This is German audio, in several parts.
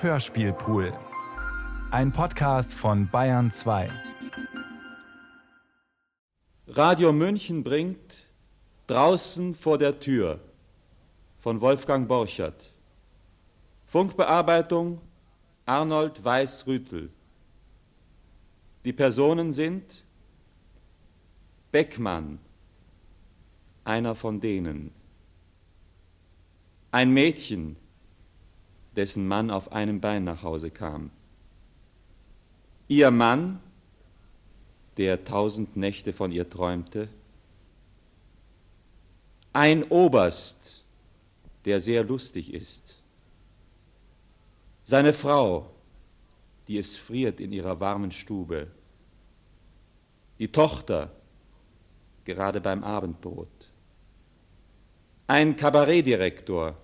Hörspielpool. Ein Podcast von Bayern 2. Radio München bringt Draußen vor der Tür von Wolfgang Borchert. Funkbearbeitung Arnold Weiß-Rüttel. Die Personen sind Beckmann, einer von denen. Ein Mädchen, dessen Mann auf einem Bein nach Hause kam. Ihr Mann, der tausend Nächte von ihr träumte. Ein Oberst, der sehr lustig ist. Seine Frau, die es friert in ihrer warmen Stube. Die Tochter, gerade beim Abendbrot. Ein Kabarettdirektor,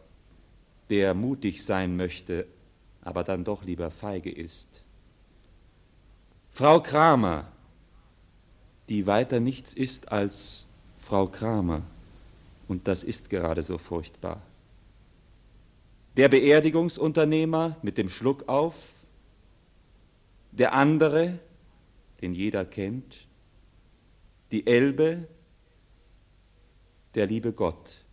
der mutig sein möchte, aber dann doch lieber feige ist. Frau Kramer, die weiter nichts ist als Frau Kramer, und das ist gerade so furchtbar. Der Beerdigungsunternehmer mit dem Schluck auf, der andere, den jeder kennt, die Elbe, der liebe Gott.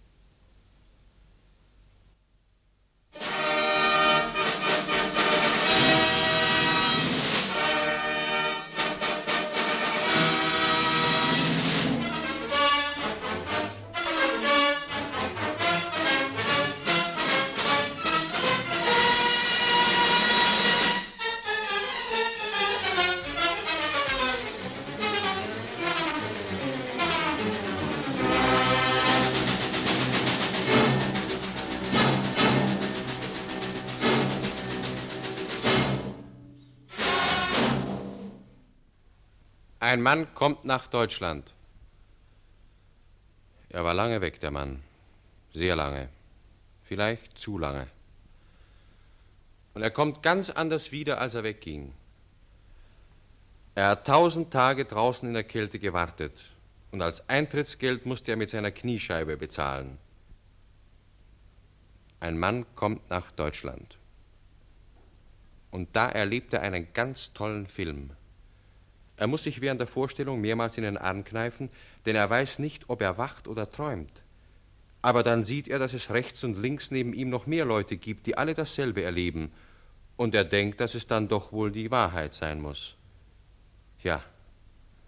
Ein Mann kommt nach Deutschland. Er war lange weg, der Mann. Sehr lange. Vielleicht zu lange. Und er kommt ganz anders wieder, als er wegging. Er hat tausend Tage draußen in der Kälte gewartet und als Eintrittsgeld musste er mit seiner Kniescheibe bezahlen. Ein Mann kommt nach Deutschland. Und da erlebt er einen ganz tollen Film. Er muss sich während der Vorstellung mehrmals in den Arm kneifen, denn er weiß nicht, ob er wacht oder träumt. Aber dann sieht er, dass es rechts und links neben ihm noch mehr Leute gibt, die alle dasselbe erleben, und er denkt, dass es dann doch wohl die Wahrheit sein muss. Ja,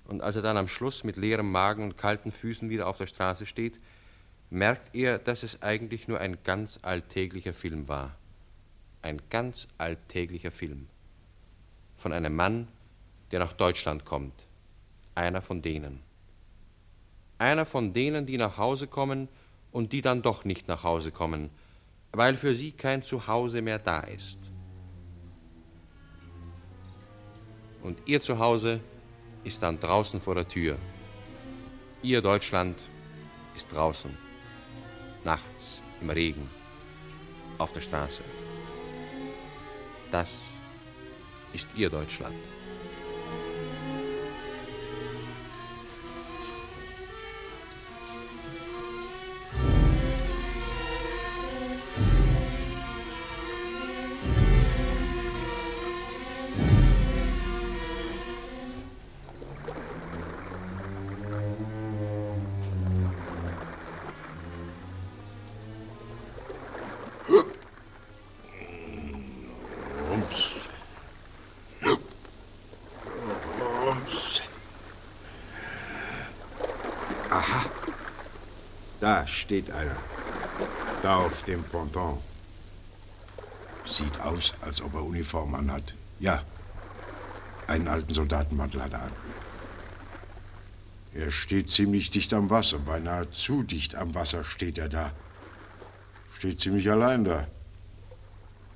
und als er dann am Schluss mit leerem Magen und kalten Füßen wieder auf der Straße steht, merkt er, dass es eigentlich nur ein ganz alltäglicher Film war. Ein ganz alltäglicher Film. Von einem Mann, der nach Deutschland kommt. Einer von denen. Einer von denen, die nach Hause kommen und die dann doch nicht nach Hause kommen, weil für sie kein Zuhause mehr da ist. Und ihr Zuhause ist dann draußen vor der Tür. Ihr Deutschland ist draußen, nachts, im Regen, auf der Straße. Das ist ihr Deutschland. Dem Ponton. Sieht aus, als ob er Uniform anhat. Ja, einen alten Soldatenmantel hat er an. Er steht ziemlich dicht am Wasser, beinahe zu dicht am Wasser steht er da. Steht ziemlich allein da.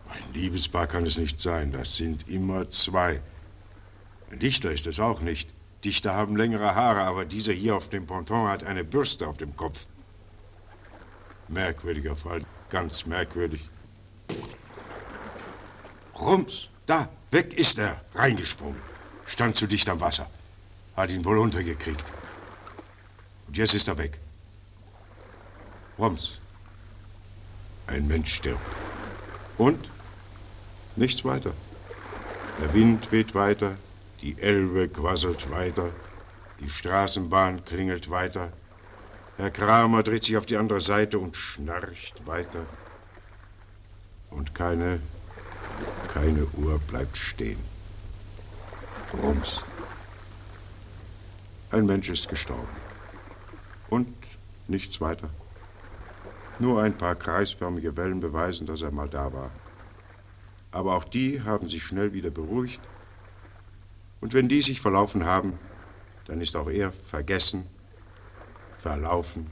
Ein Liebespaar kann es nicht sein, das sind immer zwei. Ein Dichter ist es auch nicht. Dichter haben längere Haare, aber dieser hier auf dem Ponton hat eine Bürste auf dem Kopf. Merkwürdiger Fall, ganz merkwürdig. Rums, da, weg ist er, reingesprungen. Stand zu dicht am Wasser. Hat ihn wohl untergekriegt. Und jetzt ist er weg. Rums, ein Mensch stirbt. Und? Nichts weiter. Der Wind weht weiter, die Elbe quasselt weiter, die Straßenbahn klingelt weiter. Herr Kramer dreht sich auf die andere Seite und schnarcht weiter. Und keine, keine Uhr bleibt stehen. Rums. Ein Mensch ist gestorben. Und nichts weiter. Nur ein paar kreisförmige Wellen beweisen, dass er mal da war. Aber auch die haben sich schnell wieder beruhigt. Und wenn die sich verlaufen haben, dann ist auch er vergessen, verlaufen,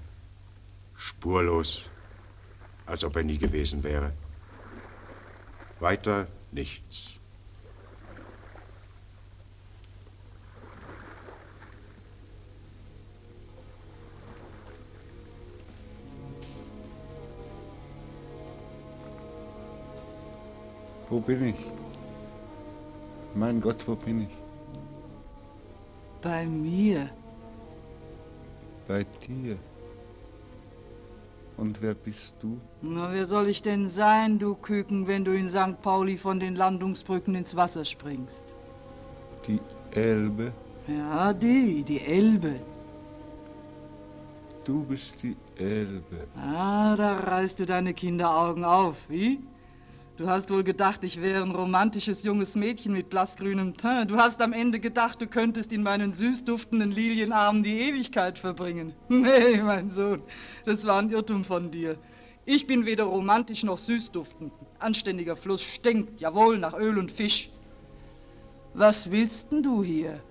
spurlos, als ob er nie gewesen wäre. Weiter nichts. Wo bin ich? Mein Gott, wo bin ich? Bei mir. Bei dir. Und wer bist du? Na, wer soll ich denn sein, du Küken, wenn du in St. Pauli von den Landungsbrücken ins Wasser springst? Die Elbe? Ja, die, die Elbe. Du bist die Elbe. Ah, da reißt du deine Kinderaugen auf, wie? Du hast wohl gedacht, ich wäre ein romantisches junges Mädchen mit blassgrünem Teint. Du hast am Ende gedacht, du könntest in meinen süß duftenden Lilienarmen die Ewigkeit verbringen. Nee, mein Sohn, das war ein Irrtum von dir. Ich bin weder romantisch noch süß duftend. Anständiger Fluss stinkt, jawohl, nach Öl und Fisch. Was willst denn du hier?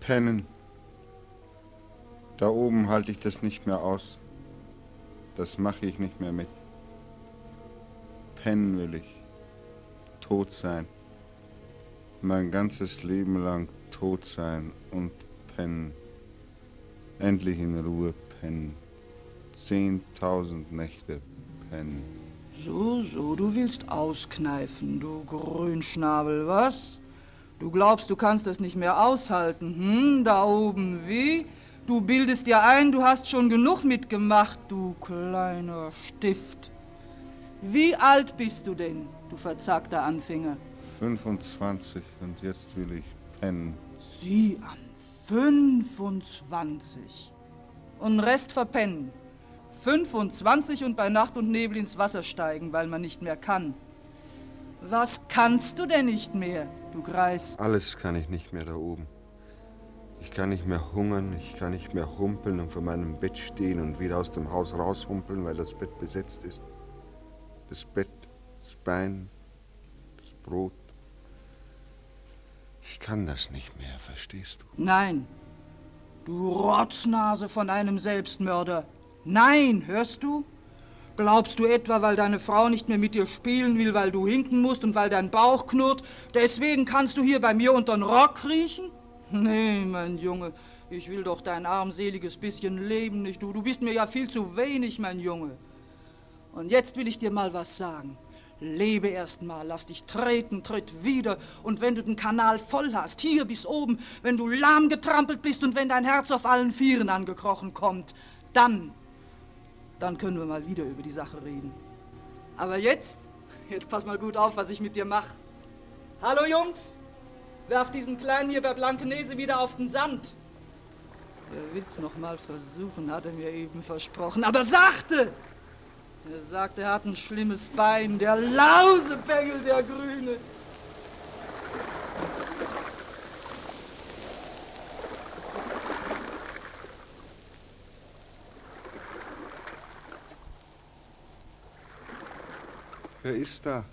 Pennen. Da oben halte ich das nicht mehr aus. Das mache ich nicht mehr mit. Pennen will ich. Tot sein. Mein ganzes Leben lang tot sein und pennen. Endlich in Ruhe pennen. Zehntausend Nächte pennen. So, so, du willst auskneifen, du Grünschnabel, was? Du glaubst, du kannst das nicht mehr aushalten, hm? Da oben, wie? Du bildest dir ein, du hast schon genug mitgemacht, du kleiner Stift. Wie alt bist du denn, du verzagter Anfänger? 25 und jetzt will ich pennen. Sieh an, 25. Und Rest verpennen. 25 und bei Nacht und Nebel ins Wasser steigen, weil man nicht mehr kann. Was kannst du denn nicht mehr, du Greis? Alles kann ich nicht mehr da oben. Ich kann nicht mehr hungern, ich kann nicht mehr humpeln und vor meinem Bett stehen und wieder aus dem Haus raushumpeln, weil das Bett besetzt ist das Bett, das Bein, das Brot. Ich kann das nicht mehr, verstehst du? Nein, du Rotznase von einem Selbstmörder. Nein, hörst du? Glaubst du etwa, weil deine Frau nicht mehr mit dir spielen will, weil du hinken musst und weil dein Bauch knurrt, deswegen kannst du hier bei mir unter den Rock kriechen? Nee, mein Junge, ich will doch dein armseliges bisschen Leben nicht. Du, du bist mir ja viel zu wenig, mein Junge. Und jetzt will ich dir mal was sagen. Lebe erst mal, lass dich treten, tritt wieder. Und wenn du den Kanal voll hast, hier bis oben, wenn du lahm getrampelt bist und wenn dein Herz auf allen Vieren angekrochen kommt, dann, dann können wir mal wieder über die Sache reden. Aber jetzt, jetzt pass mal gut auf, was ich mit dir mache. Hallo Jungs, werf diesen Kleinen hier bei Blankenese wieder auf den Sand. Er will's noch mal versuchen, hat er mir eben versprochen, aber sachte! Er sagt, er hat ein schlimmes Bein, der Lausepengel, der Grüne. Wer ist da?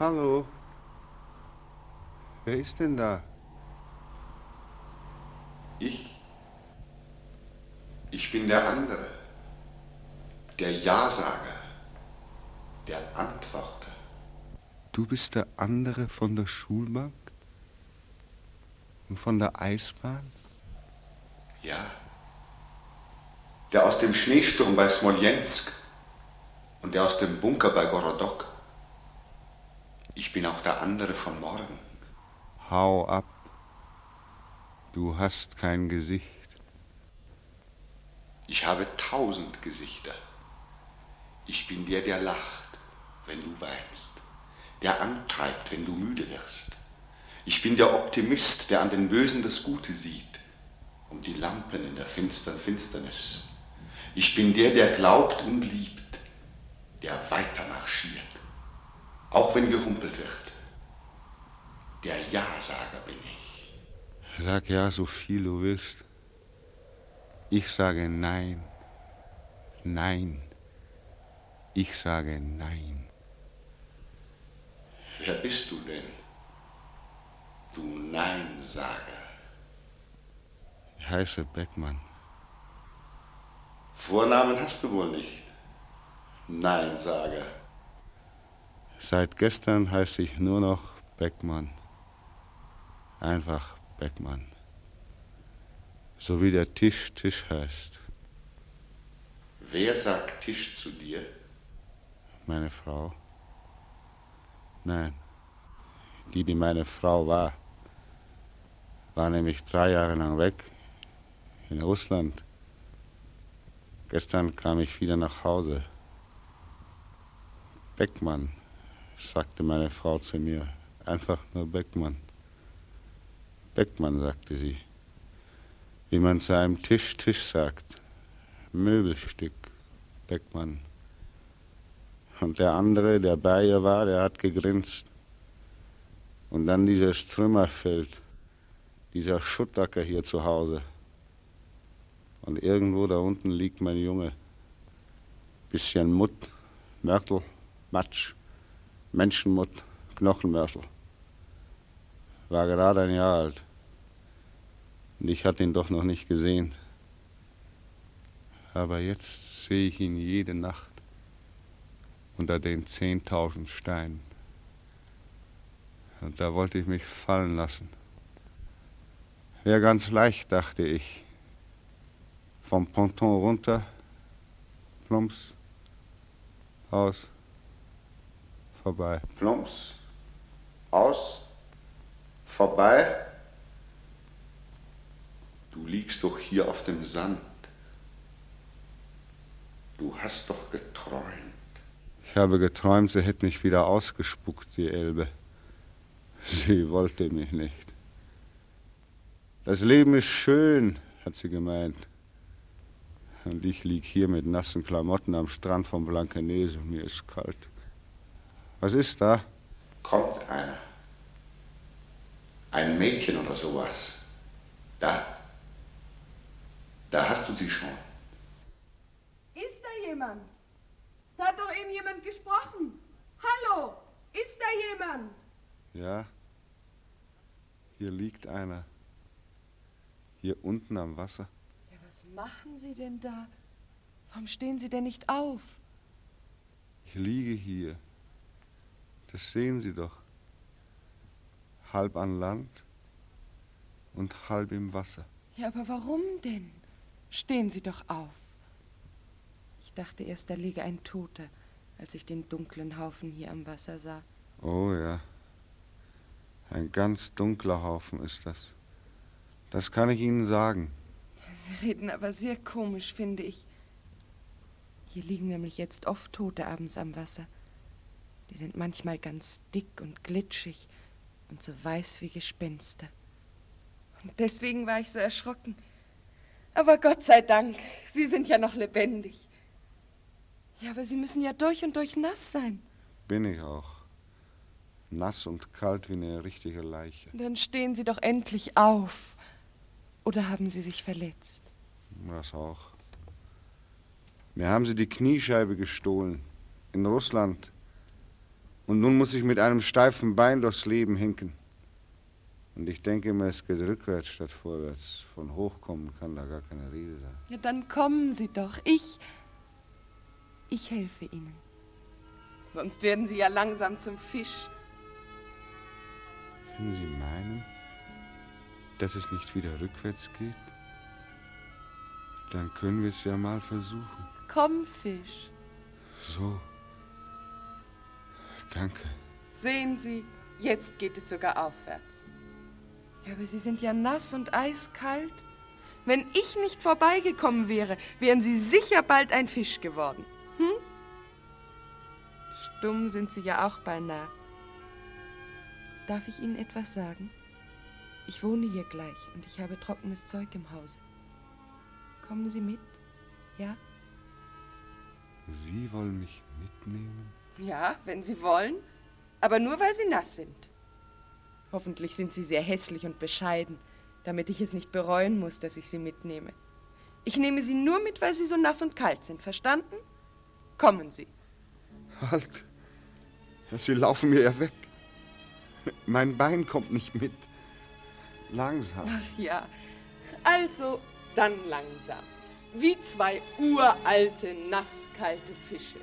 Hallo? Wer ist denn da? Ich? Ich bin der andere der Ja-Sager, der Antworter. Du bist der andere von der Schulbank und von der Eisbahn? Ja. Der aus dem Schneesturm bei Smolensk und der aus dem Bunker bei Gorodok. Ich bin auch der andere von morgen. Hau ab. Du hast kein Gesicht. Ich habe tausend Gesichter. Ich bin der, der lacht. wenn du weinst, der antreibt, wenn du müde wirst. Ich bin der Optimist, der an den Bösen das Gute sieht, um die Lampen in der finstern Finsternis. Ich bin der, der glaubt und liebt, der weiter marschiert, auch wenn gehumpelt wird. Der Ja-Sager bin ich. Sag ja so viel du willst. Ich sage nein, nein. Ich sage nein. Wer bist du denn? Du Nein-Sager. Ich heiße Beckmann. Vornamen hast du wohl nicht. Nein-Sager. Seit gestern heiße ich nur noch Beckmann. Einfach Beckmann. So wie der Tisch Tisch heißt. Wer sagt Tisch zu dir? Meine Frau. Nein, die, die meine Frau war, war nämlich drei Jahre lang weg in Russland. Gestern kam ich wieder nach Hause. Beckmann, sagte meine Frau zu mir. Einfach nur Beckmann. Beckmann, sagte sie. Wie man zu einem Tisch Tisch sagt. Möbelstück, Beckmann. Und der andere, der bei ihr war, der hat gegrinst. Und dann dieses Trümmerfeld, dieser Schuttacker hier zu Hause. Und irgendwo da unten liegt mein Junge. Bisschen Mutt, Mörtel, Matsch, Menschenmutt, Knochenmörtel. War gerade ein Jahr alt. Und ich hatte ihn doch noch nicht gesehen. Aber jetzt sehe ich ihn jede Nacht unter den zehntausend Steinen. Und da wollte ich mich fallen lassen. Wäre ganz leicht, dachte ich. Vom Ponton runter, plumps, aus, vorbei. Plumps, aus, vorbei. Du liegst doch hier auf dem Sand. Du hast doch geträumt. Ich habe geträumt, sie hätte mich wieder ausgespuckt, die Elbe. Sie wollte mich nicht. Das Leben ist schön, hat sie gemeint. Und ich lieg hier mit nassen Klamotten am Strand von Blankenese und mir ist kalt. Was ist da? Kommt einer. Ein Mädchen oder sowas. Da. Da hast du sie schon. Ist da jemand? Da hat doch eben jemand gesprochen. Hallo, ist da jemand? Ja, hier liegt einer. Hier unten am Wasser. Ja, was machen Sie denn da? Warum stehen Sie denn nicht auf? Ich liege hier. Das sehen Sie doch. Halb an Land und halb im Wasser. Ja, aber warum denn? Stehen Sie doch auf. Ich dachte erst, da liege ein Toter, als ich den dunklen Haufen hier am Wasser sah. Oh ja. Ein ganz dunkler Haufen ist das. Das kann ich Ihnen sagen. Sie reden aber sehr komisch, finde ich. Hier liegen nämlich jetzt oft Tote abends am Wasser. Die sind manchmal ganz dick und glitschig und so weiß wie Gespenster. Und deswegen war ich so erschrocken. Aber Gott sei Dank, Sie sind ja noch lebendig. Ja, aber Sie müssen ja durch und durch nass sein. Bin ich auch. Nass und kalt wie eine richtige Leiche. Dann stehen Sie doch endlich auf. Oder haben Sie sich verletzt? Das auch. Mir haben sie die Kniescheibe gestohlen. In Russland. Und nun muss ich mit einem steifen Bein durchs Leben hinken. Und ich denke immer, es geht rückwärts statt vorwärts. Von hochkommen kann da gar keine Rede sein. Ja, dann kommen Sie doch. Ich. Ich helfe Ihnen. Sonst werden Sie ja langsam zum Fisch. Wenn Sie meinen, dass es nicht wieder rückwärts geht, dann können wir es ja mal versuchen. Komm, Fisch. So. Danke. Sehen Sie, jetzt geht es sogar aufwärts. Ja, aber Sie sind ja nass und eiskalt. Wenn ich nicht vorbeigekommen wäre, wären Sie sicher bald ein Fisch geworden. Hm? dumm sind Sie ja auch beinahe. Darf ich Ihnen etwas sagen? Ich wohne hier gleich und ich habe trockenes Zeug im Hause. Kommen Sie mit? Ja? Sie wollen mich mitnehmen? Ja, wenn Sie wollen. Aber nur, weil Sie nass sind. Hoffentlich sind Sie sehr hässlich und bescheiden, damit ich es nicht bereuen muss, dass ich Sie mitnehme. Ich nehme Sie nur mit, weil Sie so nass und kalt sind. Verstanden? Kommen Sie. Halt! Sie laufen mir ja weg. Mein Bein kommt nicht mit. Langsam. Ach ja. Also, dann langsam. Wie zwei uralte, nasskalte Fische.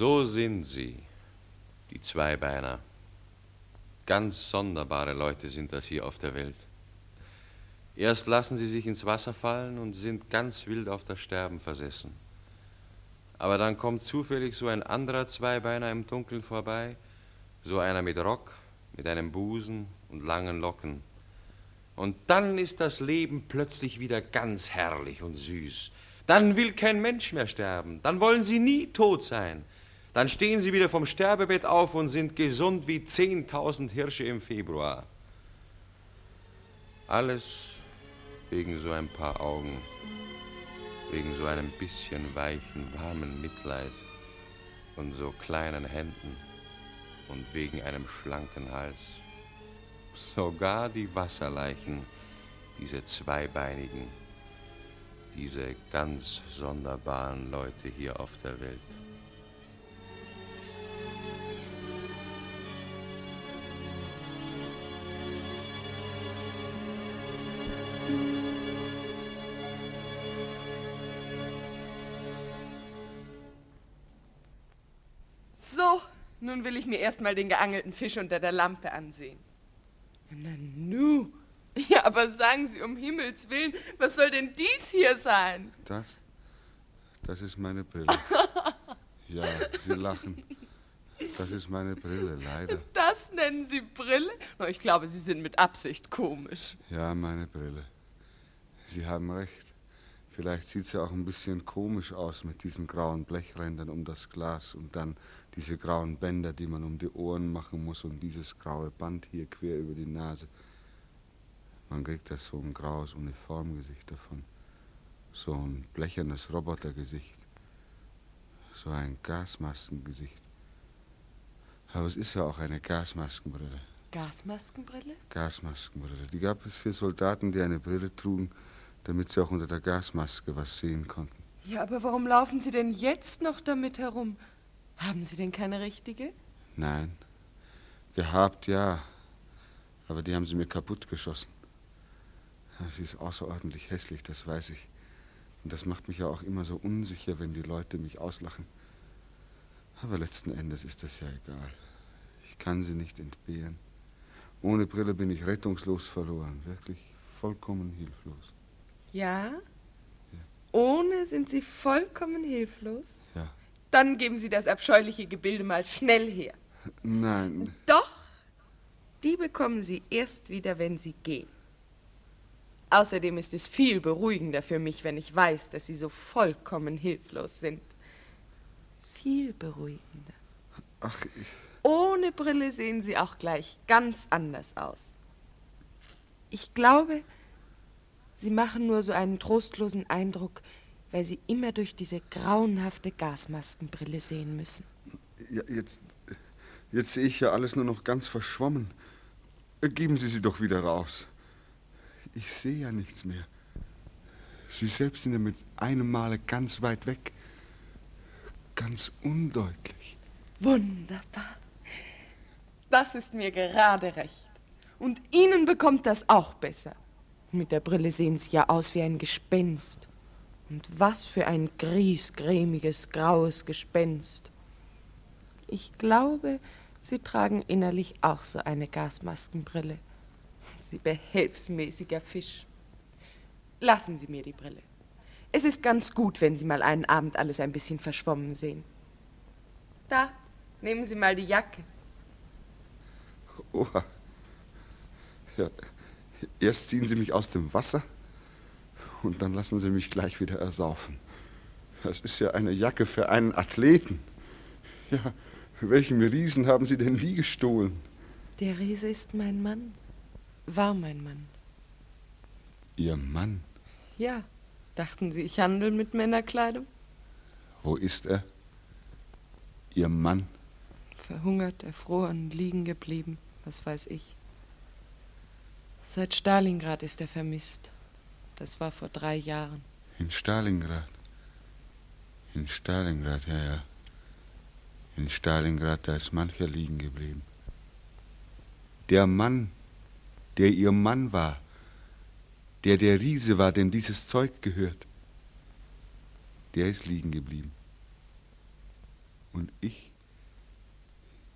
So sind sie, die Zweibeiner. Ganz sonderbare Leute sind das hier auf der Welt. Erst lassen sie sich ins Wasser fallen und sind ganz wild auf das Sterben versessen. Aber dann kommt zufällig so ein anderer Zweibeiner im Dunkeln vorbei, so einer mit Rock, mit einem Busen und langen Locken. Und dann ist das Leben plötzlich wieder ganz herrlich und süß. Dann will kein Mensch mehr sterben, dann wollen sie nie tot sein. Dann stehen sie wieder vom Sterbebett auf und sind gesund wie 10.000 Hirsche im Februar. Alles wegen so ein paar Augen, wegen so einem bisschen weichen, warmen Mitleid und so kleinen Händen und wegen einem schlanken Hals. Sogar die Wasserleichen, diese zweibeinigen, diese ganz sonderbaren Leute hier auf der Welt. Mir erstmal den geangelten Fisch unter der Lampe ansehen. Na nu. Ja, aber sagen Sie um Himmels Willen, was soll denn dies hier sein? Das? Das ist meine Brille. Ja, Sie lachen. Das ist meine Brille, leider. Das nennen Sie Brille? Na, ich glaube, Sie sind mit Absicht komisch. Ja, meine Brille. Sie haben recht. Vielleicht sieht sie auch ein bisschen komisch aus mit diesen grauen Blechrändern um das Glas und dann diese grauen Bänder, die man um die Ohren machen muss und dieses graue Band hier quer über die Nase. Man kriegt das so ein graues Uniformgesicht davon. So ein blechernes Robotergesicht. So ein Gasmaskengesicht. Aber es ist ja auch eine Gasmaskenbrille. Gasmaskenbrille? Gasmaskenbrille. Die gab es für Soldaten, die eine Brille trugen, damit sie auch unter der Gasmaske was sehen konnten. Ja, aber warum laufen Sie denn jetzt noch damit herum? Haben Sie denn keine richtige? Nein. Gehabt, ja. Aber die haben sie mir kaputt geschossen. Sie ist außerordentlich hässlich, das weiß ich. Und das macht mich ja auch immer so unsicher, wenn die Leute mich auslachen. Aber letzten Endes ist das ja egal. Ich kann sie nicht entbehren. Ohne Brille bin ich rettungslos verloren, wirklich vollkommen hilflos. Ja? Ohne sind Sie vollkommen hilflos? Dann geben Sie das abscheuliche Gebilde mal schnell her. Nein, Doch, die bekommen Sie erst wieder, wenn Sie gehen. Außerdem ist es viel beruhigender für mich, wenn ich weiß, dass Sie so vollkommen hilflos sind. Viel beruhigender. ach, ich, Ohne Brille sehen Sie auch gleich ganz anders aus. Ich glaube, Sie machen nur so einen trostlosen Eindruck, weil Sie immer durch diese grauenhafte Gasmaskenbrille sehen müssen. ja, jetzt, Jetzt sehe ich ja alles nur noch ganz verschwommen. Geben Sie sie doch wieder raus. Ich sehe ja nichts mehr. Sie selbst sind ja mit einem Male ganz weit weg. Ganz undeutlich. Wunderbar. Das ist mir gerade recht. Und Ihnen bekommt das auch besser. Mit der Brille sehen Sie ja aus wie ein Gespenst. Und was für ein griesgrämiges, graues Gespenst. Ich glaube, Sie tragen innerlich auch so eine Gasmaskenbrille. Sie behelfsmäßiger Fisch. Lassen Sie mir die Brille. Es ist ganz gut, wenn Sie mal einen Abend alles ein bisschen verschwommen sehen. Da, nehmen Sie mal die Jacke. Oha. Ja, erst ziehen Sie mich aus dem Wasser und dann lassen Sie mich gleich wieder ersaufen. Das ist ja eine Jacke für einen Athleten. Ja, welchen Riesen haben Sie denn die gestohlen? Der Riese ist mein Mann. War mein Mann. Ihr Mann? Ja. Dachten Sie, ich handle mit Männerkleidung? Wo ist er? Ihr Mann? Verhungert, erfroren, liegen geblieben. Was weiß ich. Seit Stalingrad ist er vermisst. Das war vor drei Jahren. In Stalingrad. In Stalingrad, ja, ja. In Stalingrad, da ist mancher liegen geblieben. Der Mann, der ihr Mann war, der der Riese war, dem dieses Zeug gehört, der ist liegen geblieben. Und ich,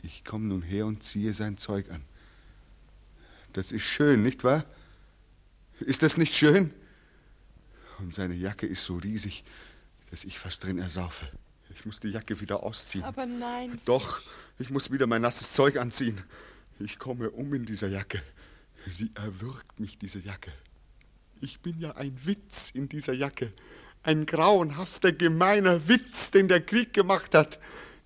ich komme nun her und ziehe sein Zeug an. Das ist schön, nicht wahr? Ist das nicht schön? Und seine Jacke ist so riesig, dass ich fast drin ersaufe. Ich muss die Jacke wieder ausziehen. Aber nein. Doch, ich muss wieder mein nasses Zeug anziehen. Ich komme um in dieser Jacke. Sie erwürgt mich, diese Jacke. Ich bin ja ein Witz in dieser Jacke. Ein grauenhafter, gemeiner Witz, den der Krieg gemacht hat.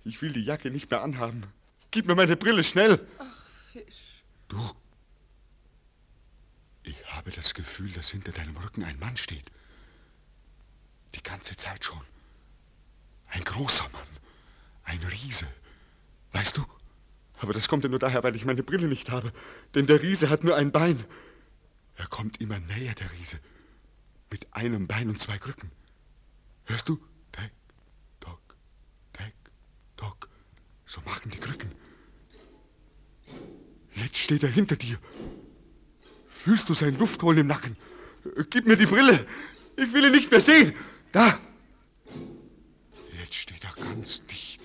Ich will die Jacke nicht mehr anhaben. Gib mir meine Brille schnell. Ach, Fisch. Du. Ich habe das Gefühl, dass hinter deinem Rücken ein Mann steht. Die ganze Zeit schon. Ein großer Mann. Ein Riese. Weißt du? Aber das kommt ja nur daher, weil ich meine Brille nicht habe. Denn der Riese hat nur ein Bein. Er kommt immer näher, der Riese. Mit einem Bein und zwei Krücken. Hörst du? Tack, tock, tack, tock. So machen die Krücken. Jetzt steht er hinter dir. Fühlst du sein Luftholen im Nacken? Gib mir die Brille. Ich will ihn nicht mehr sehen. Da. Jetzt steht er ganz dicht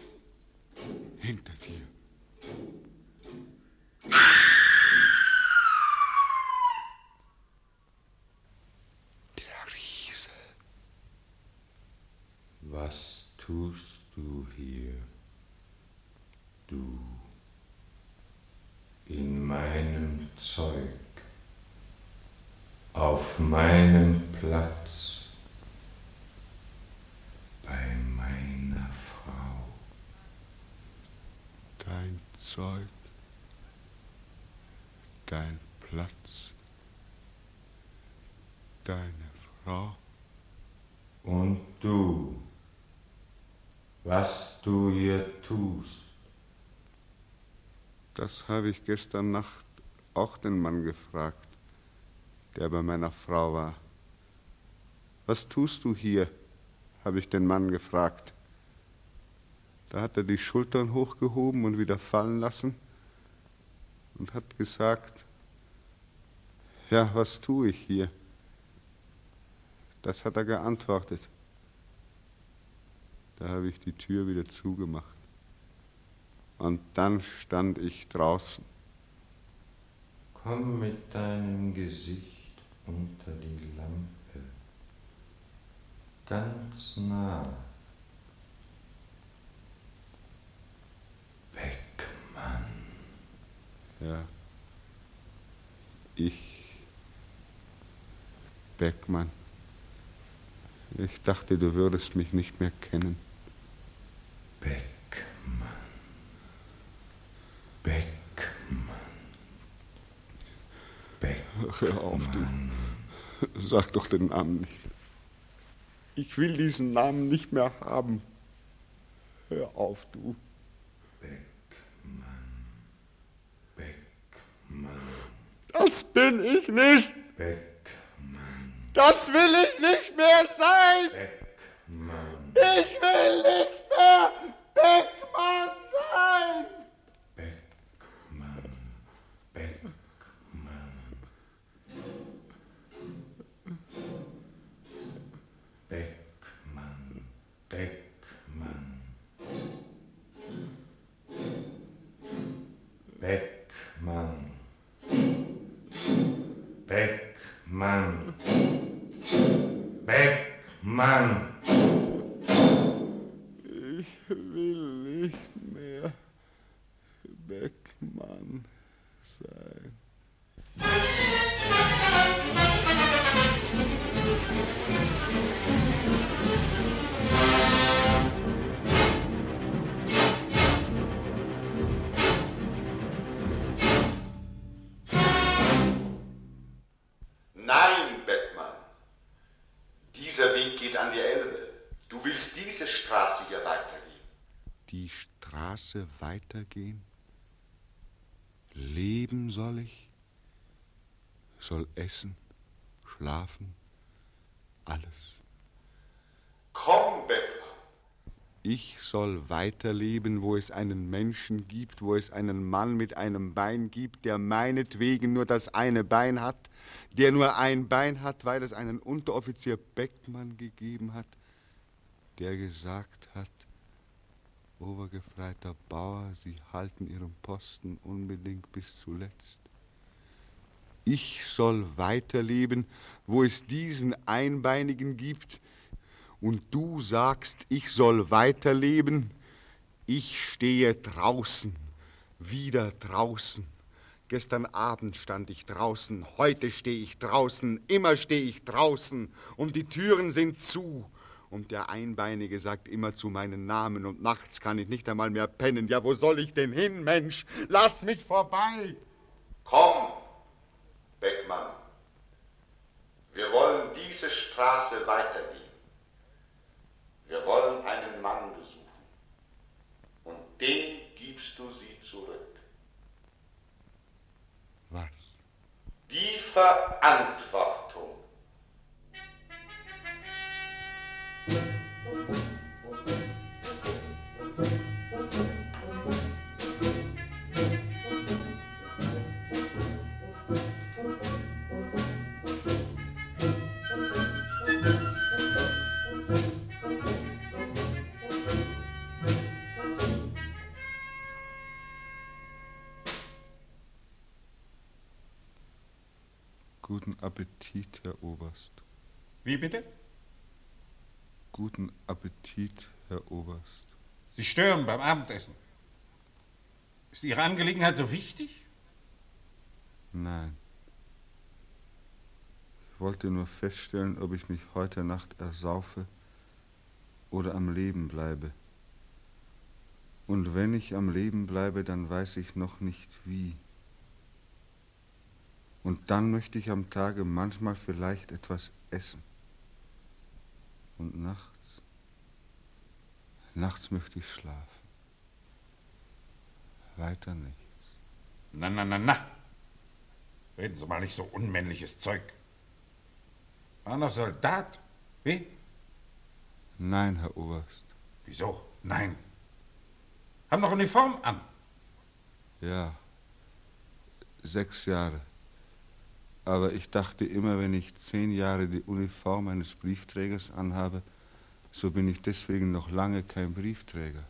hinter dir. Der Riese. Was tust du hier, du, in meinem Zeug, auf meinem Platz, bei meiner Frau? Dein Zeug, dein Platz, deine Frau. Und du, was du hier tust, Das habe ich gestern Nacht auch den Mann gefragt, der bei meiner Frau war. Was tust du hier? Habe ich den Mann gefragt. Da hat er die Schultern hochgehoben und wieder fallen lassen und hat gesagt, ja, was tue ich hier? Das hat er geantwortet. Da habe ich die Tür wieder zugemacht. Und dann stand ich draußen. komm mit deinem Gesicht unter die Lampe, ganz nah. Beckmann. Ja. Ich. Beckmann. Ich dachte, du würdest mich nicht mehr kennen. Beckmann. Beckmann. Beckmann. Hör auf, du. Sag doch den Namen nicht. Ich will diesen Namen nicht mehr haben. Hör auf, du. Beckmann. Beckmann. Das bin ich nicht. Beckmann. Das will ich nicht mehr sein. Beckmann. Ich will nicht mehr Beckmann sein. Beckmann. Beckmann. Ich will nicht mehr Beckmann sein. Straße weitergehen? Leben soll ich? Soll essen, schlafen, alles. Komm, Beckmann. Ich soll weiterleben, wo es einen Menschen gibt, wo es einen Mann mit einem Bein gibt, der meinetwegen nur das eine Bein hat, der nur ein Bein hat, weil es einen Unteroffizier Beckmann gegeben hat, der gesagt hat, Obergefreiter Bauer, Sie halten Ihren Posten unbedingt bis zuletzt. Ich soll weiterleben, wo es diesen Einbeinigen gibt, und du sagst, ich soll weiterleben, ich stehe draußen, wieder draußen. Gestern Abend stand ich draußen, heute stehe ich draußen, immer stehe ich draußen, und die Türen sind zu. Und der Einbeinige sagt immer zu meinen Namen, und nachts kann ich nicht einmal mehr pennen. Ja, wo soll ich denn hin, Mensch? Lass mich vorbei! Komm, Beckmann. Wir wollen diese Straße weitergehen. Wir wollen einen Mann besuchen. Und dem gibst du sie zurück. Was? Die Verantwortung. Guten Appetit, Herr Oberst. Wie bitte? Guten Appetit, Herr Oberst. Sie stören beim Abendessen. Ist Ihre Angelegenheit so wichtig? Nein. Ich wollte nur feststellen, ob ich mich heute Nacht ersaufe oder am Leben bleibe. Und wenn ich am Leben bleibe, dann weiß ich noch nicht wie. Und dann möchte ich am Tage manchmal vielleicht etwas essen. Und nachts, nachts möchte ich schlafen. Weiter nichts. Na, na, na, na. Reden Sie mal nicht so unmännliches Zeug. War noch Soldat? Wie? Nein, Herr Oberst. Wieso? Nein. Haben noch Uniform an. Ja, sechs Jahre. Aber ich dachte immer, wenn ich zehn Jahre die Uniform eines Briefträgers anhabe, so bin ich deswegen noch lange kein Briefträger.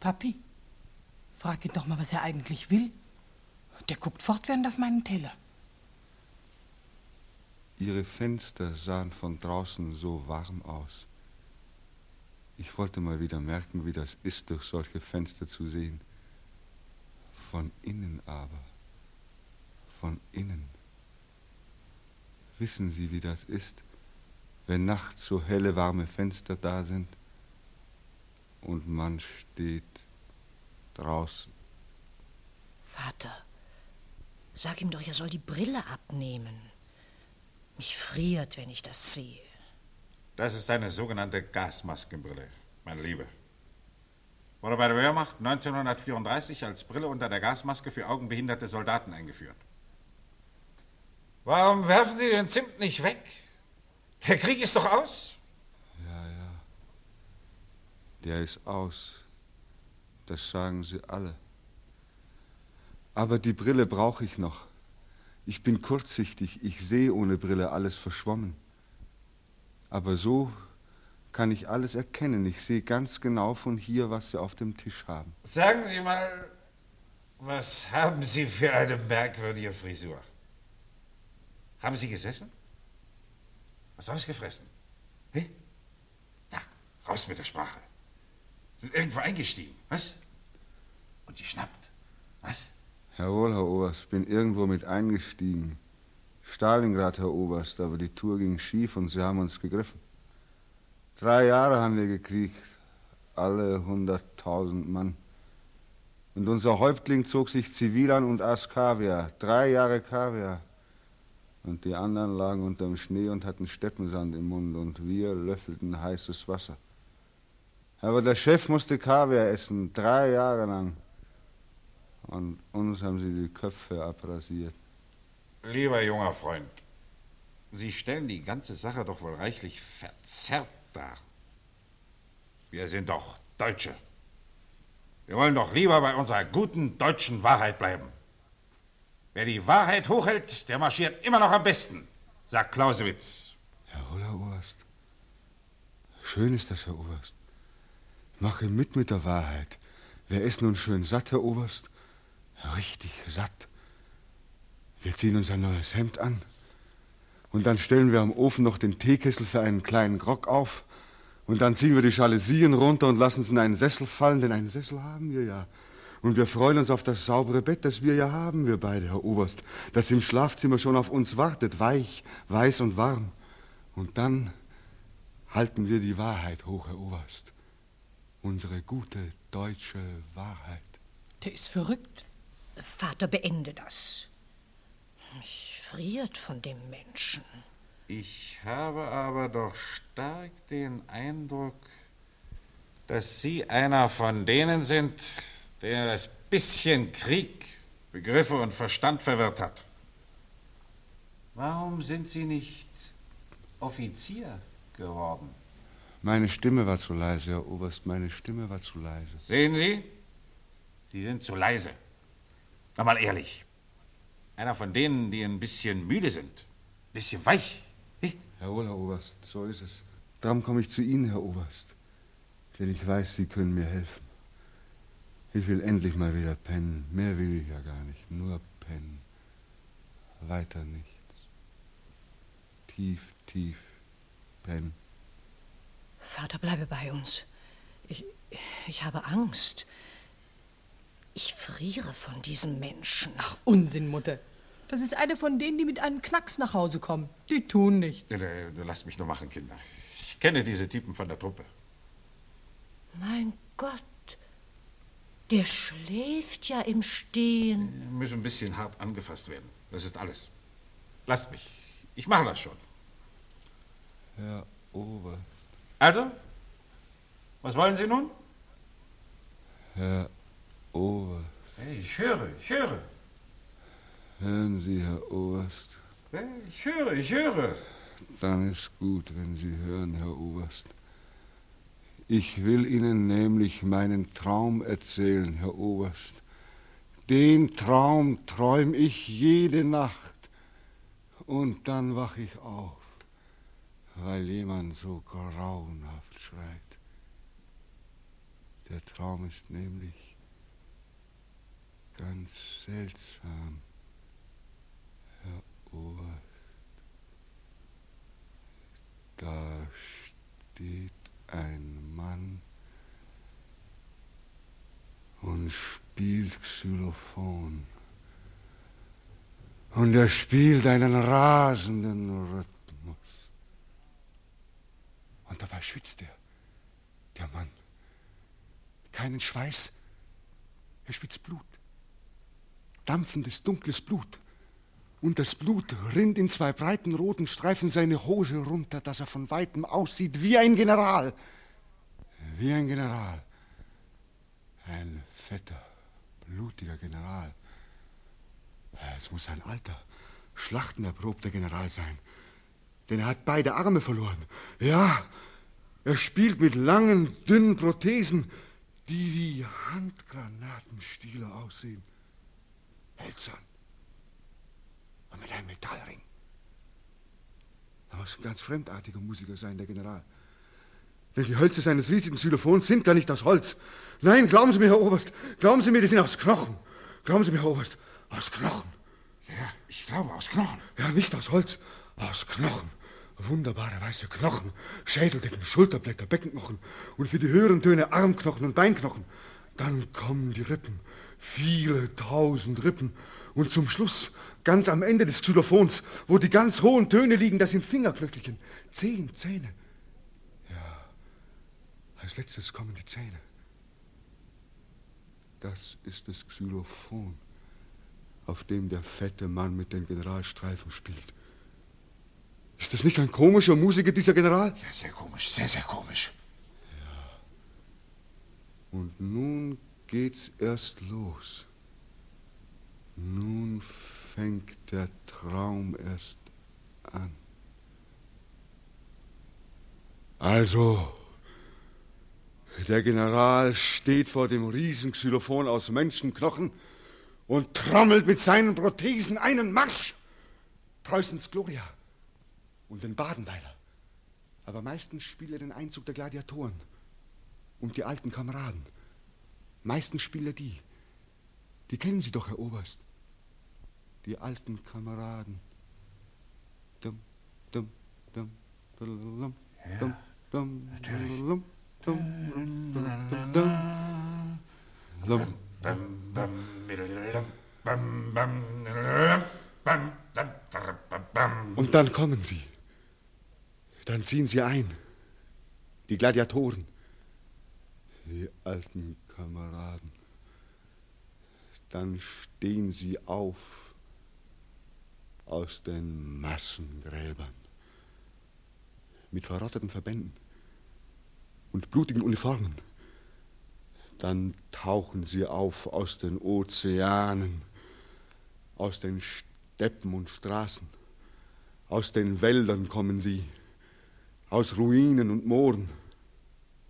Papi, frag ihn doch mal, was er eigentlich will. Der guckt fortwährend auf meinen Teller. Ihre Fenster sahen von draußen so warm aus. Ich wollte mal wieder merken, wie das ist, durch solche Fenster zu sehen. Von innen aber. Von innen. Wissen Sie, wie das ist, wenn nachts so helle, warme Fenster da sind und man steht draußen? Vater, sag ihm doch, er soll die Brille abnehmen. Mich friert, wenn ich das sehe. Das ist eine sogenannte Gasmaskenbrille, meine Liebe. Wurde bei der Wehrmacht 1934 als Brille unter der Gasmaske für augenbehinderte Soldaten eingeführt. Warum werfen Sie den Zimt nicht weg? Der Krieg ist doch aus. Ja, ja. Der ist aus. Das sagen sie alle. Aber die Brille brauche ich noch. Ich bin kurzsichtig, ich sehe ohne Brille alles verschwommen. Aber so kann ich alles erkennen. Ich sehe ganz genau von hier, was Sie auf dem Tisch haben. Sagen Sie mal, was haben Sie für eine merkwürdige Frisur? Haben Sie gesessen? Was ausgefressen? Hä? Da, raus mit der Sprache. Sind irgendwo eingestiegen, was? Und geschnappt, was? Jawohl, Herr Oberst, bin irgendwo mit eingestiegen. Stalingrad, Herr Oberst, aber die Tour ging schief und sie haben uns gegriffen. Drei Jahre haben wir gekriegt, alle hunderttausend Mann. Und unser Häuptling zog sich zivil an und aß Kaviar, drei Jahre Kaviar. Und die anderen lagen unterm Schnee und hatten Steppensand im Mund und wir löffelten heißes Wasser. Aber der Chef musste Kaviar essen, drei Jahre lang. Und uns haben sie die Köpfe abrasiert. Lieber junger Freund, Sie stellen die ganze Sache doch wohl reichlich verzerrt dar. Wir sind doch Deutsche. Wir wollen doch lieber bei unserer guten deutschen Wahrheit bleiben. Wer die Wahrheit hochhält, der marschiert immer noch am besten, sagt Clausewitz. Herr Oberst. Schön ist das, Herr Oberst. Mache mit mit der Wahrheit. Wer ist nun schön satt, Herr Oberst? Richtig satt. Wir ziehen uns ein neues Hemd an. Und dann stellen wir am Ofen noch den Teekessel für einen kleinen Grog auf. Und dann ziehen wir die Jalousien runter und lassen es in einen Sessel fallen, denn einen Sessel haben wir ja. Und wir freuen uns auf das saubere Bett, das wir ja haben, wir beide, Herr Oberst, das im Schlafzimmer schon auf uns wartet, weich, weiß und warm. Und dann halten wir die Wahrheit hoch, Herr Oberst. Unsere gute deutsche Wahrheit. Der ist verrückt. Vater, beende das. Mich friert von dem Menschen. Ich habe aber doch stark den Eindruck, dass Sie einer von denen sind, der das bisschen Krieg, Begriffe und Verstand verwirrt hat. Warum sind Sie nicht Offizier geworden? Meine Stimme war zu leise, Herr Oberst, meine Stimme war zu leise. Sehen Sie? Sie sind zu leise. Na mal ehrlich. Einer von denen, die ein bisschen müde sind, ein bisschen weich. Hey? Jawohl, Herr Oberst, so ist es. Darum komme ich zu Ihnen, Herr Oberst. Denn ich weiß, Sie können mir helfen. Ich will endlich mal wieder pennen. Mehr will ich ja gar nicht. Nur pennen. Weiter nichts. Tief, tief pennen. Vater, bleibe bei uns. Ich, ich habe Angst. Ich friere von diesem Menschen. Ach, Unsinn, Mutter. Das ist eine von denen, die mit einem Knacks nach Hause kommen. Die tun nichts. Ja, ja, lasst mich nur machen, Kinder. Ich kenne diese Typen von der Truppe. Mein Gott, der schläft ja im Stehen. Die müssen ein bisschen hart angefasst werden. Das ist alles. Lasst mich. Ich mache das schon. Herr Oberst. Also, was wollen Sie nun? Herr Oberst. Hey, ich höre, ich höre. Hören Sie, Herr Oberst. Hey, ich höre, ich höre. Dann ist gut, wenn Sie hören, Herr Oberst. Ich will Ihnen nämlich meinen Traum erzählen, Herr Oberst. Den Traum träum ich jede Nacht. Und dann wach ich auf, weil jemand so grauenhaft schreit. Der Traum ist nämlich ganz seltsam, Herr Oberst. Da steht ein Mann und spielt Xylophon. Und er spielt einen rasenden Rhythmus. Und dabei schwitzt er, der Mann. Keinen Schweiß, er schwitzt Blut. Dampfendes, dunkles Blut. Und das Blut rinnt in zwei breiten roten Streifen seine Hose runter, dass er von weitem aussieht wie ein General. Wie ein General. Ein fetter, blutiger General. Es muss ein alter, schlachtenerprobter General sein. Denn er hat beide Arme verloren. Ja, er spielt mit langen, dünnen Prothesen, die wie Handgranatenstiele aussehen. Hölzern. Und mit einem Metallring. Er muss ein ganz fremdartiger Musiker sein, der General. Denn die Hölzer seines riesigen Xylophons sind gar nicht aus Holz. Nein, glauben Sie mir, Herr Oberst, glauben Sie mir, die sind aus Knochen. Glauben Sie mir, Herr Oberst, aus Knochen. Ja, ich glaube aus Knochen. Ja, nicht aus Holz, aus Knochen. Wunderbare weiße Knochen, Schädeldecken, Schulterblätter, Beckenknochen und für die höheren Töne Armknochen und Beinknochen. Dann kommen die Rippen, viele tausend Rippen. Und zum Schluss, ganz am Ende des Xylophons, wo die ganz hohen Töne liegen, das sind Fingerknöchelchen, zehn Zähne. Ja, als letztes kommen die Zähne. Das ist das Xylophon, auf dem der fette Mann mit den Generalstreifen spielt. Ist das nicht ein komischer Musiker, dieser General? Ja, sehr komisch, sehr, sehr komisch. Ja. Und nun geht's erst los. Nun fängt der Traum erst an. Also, der General steht vor dem Riesenxylophon aus Menschenknochen und trommelt mit seinen Prothesen einen Marsch. Preußens Gloria und den Badenweiler. Aber meistens spielt er den Einzug der Gladiatoren und die alten Kameraden. Meistens spielt er die. Die kennen Sie doch, Herr Oberst. Die alten Kameraden. Dum, dum, dum, dum, dum, dum, dum. Und dann kommen sie. Dann ziehen sie ein. Die Gladiatoren. Die alten Kameraden. Dann stehen sie auf aus den Massengräbern. Mit verrotteten Verbänden und blutigen Uniformen. Dann tauchen sie auf aus den Ozeanen, aus den Steppen und Straßen. Aus den Wäldern kommen sie, aus Ruinen und Mooren,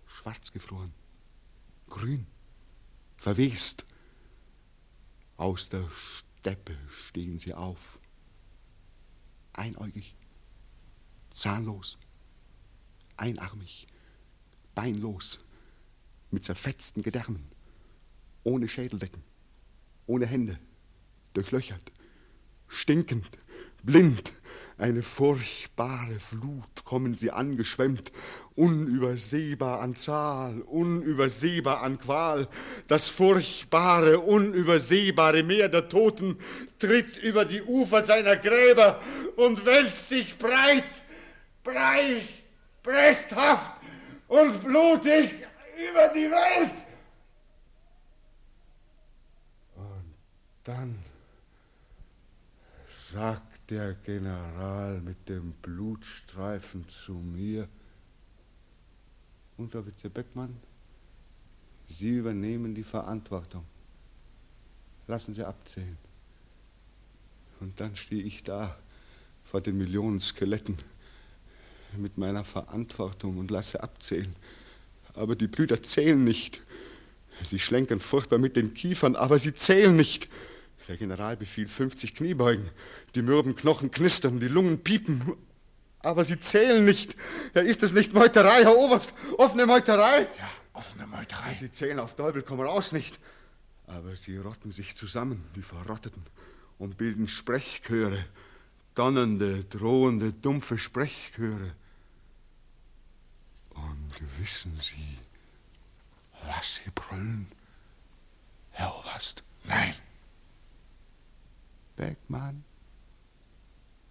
schwarz gefroren, grün, verwest. Aus der Steppe stehen sie auf, einäugig, zahnlos, einarmig, beinlos, mit zerfetzten Gedärmen, ohne Schädeldecken, ohne Hände, durchlöchert, stinkend, blind, eine furchtbare Flut kommen sie angeschwemmt, unübersehbar an Zahl, unübersehbar an Qual. Das furchtbare, unübersehbare Meer der Toten tritt über die Ufer seiner Gräber und wälzt sich breit, breit, bresthaft und blutig über die Welt. Und dann sagt der General mit dem Blutstreifen zu mir, Unteroffizier Beckmann, Sie übernehmen die Verantwortung. Lassen Sie abzählen. Und dann stehe ich da vor den Millionen Skeletten mit meiner Verantwortung und lasse abzählen. Aber die Brüder zählen nicht. Sie schlenkern furchtbar mit den Kiefern, aber sie zählen nicht. Der General befiehlt 50 Kniebeugen. Die mürben Knochen knistern, die Lungen piepen. Aber sie zählen nicht. Ja, ist es nicht Meuterei, Herr Oberst? Offene Meuterei? Ja, offene Meuterei. Sie zählen auf Teufel komm raus nicht. Aber sie rotten sich zusammen, die Verrotteten, und bilden Sprechchöre. Donnernde, drohende, dumpfe Sprechchöre. Und wissen Sie, was sie brüllen, Herr Oberst? Nein. Beckmann,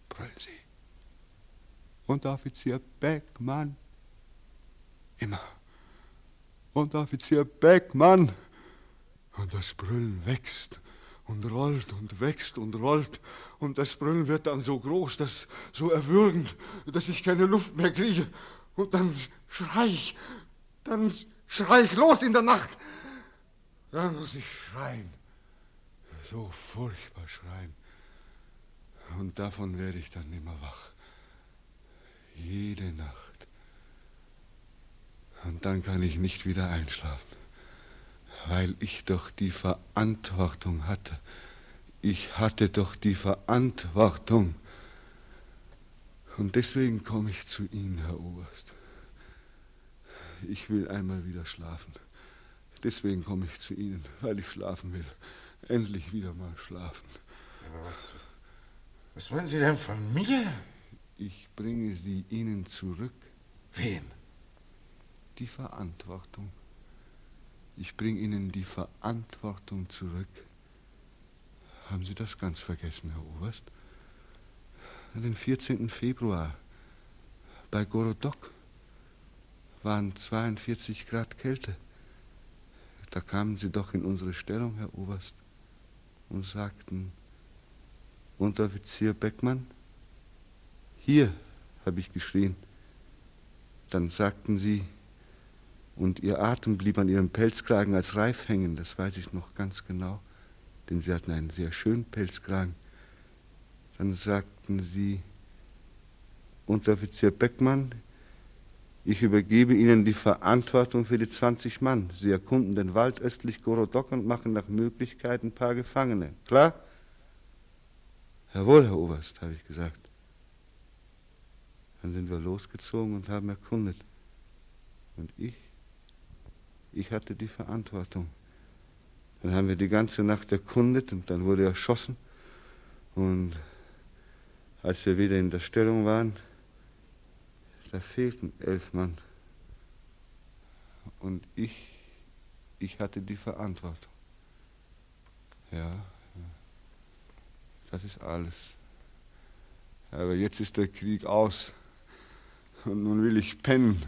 brüllen sie. Unteroffizier Beckmann. Immer. Unteroffizier Beckmann. Und das Brüllen wächst und rollt und wächst und rollt. Und das Brüllen wird dann so groß, dass, so erwürgend, dass ich keine Luft mehr kriege. Und dann schrei ich, dann schrei ich los in der Nacht. Dann muss ich schreien. So furchtbar schreien. Und davon werde ich dann immer wach. Jede Nacht. Und dann kann ich nicht wieder einschlafen, weil ich doch die Verantwortung hatte. Ich hatte doch die Verantwortung. Und deswegen komme ich zu Ihnen, Herr Oberst. Ich will einmal wieder schlafen. Deswegen komme ich zu Ihnen, weil ich schlafen will. Endlich wieder mal schlafen. Aber was, was wollen Sie denn von mir? Ich bringe sie Ihnen zurück. Wen? Die Verantwortung. Ich bringe Ihnen die Verantwortung zurück. Haben Sie das ganz vergessen, Herr Oberst? Den 14. Februar bei Gorodok waren 42 Grad Kälte. Da kamen Sie doch in unsere Stellung, Herr Oberst, und sagten, Unteroffizier Beckmann, hier, habe ich geschrien. Dann sagten Sie, und Ihr Atem blieb an Ihrem Pelzkragen als Reif hängen, das weiß ich noch ganz genau, denn Sie hatten einen sehr schönen Pelzkragen. Dann sagten Sie, Unteroffizier Beckmann, ich übergebe Ihnen die Verantwortung für die 20 Mann. Sie erkunden den Wald östlich Gorodok und machen nach Möglichkeit ein paar Gefangene. Klar? Jawohl, Herr Oberst, habe ich gesagt. Dann sind wir losgezogen und haben erkundet. Und ich, ich hatte die Verantwortung. Dann haben wir die ganze Nacht erkundet und dann wurde erschossen. Und als wir wieder in der Stellung waren, da fehlten elf Mann. Und ich, ich hatte die Verantwortung. Ja, das ist alles. Aber jetzt ist der Krieg aus. Und nun will ich pennen.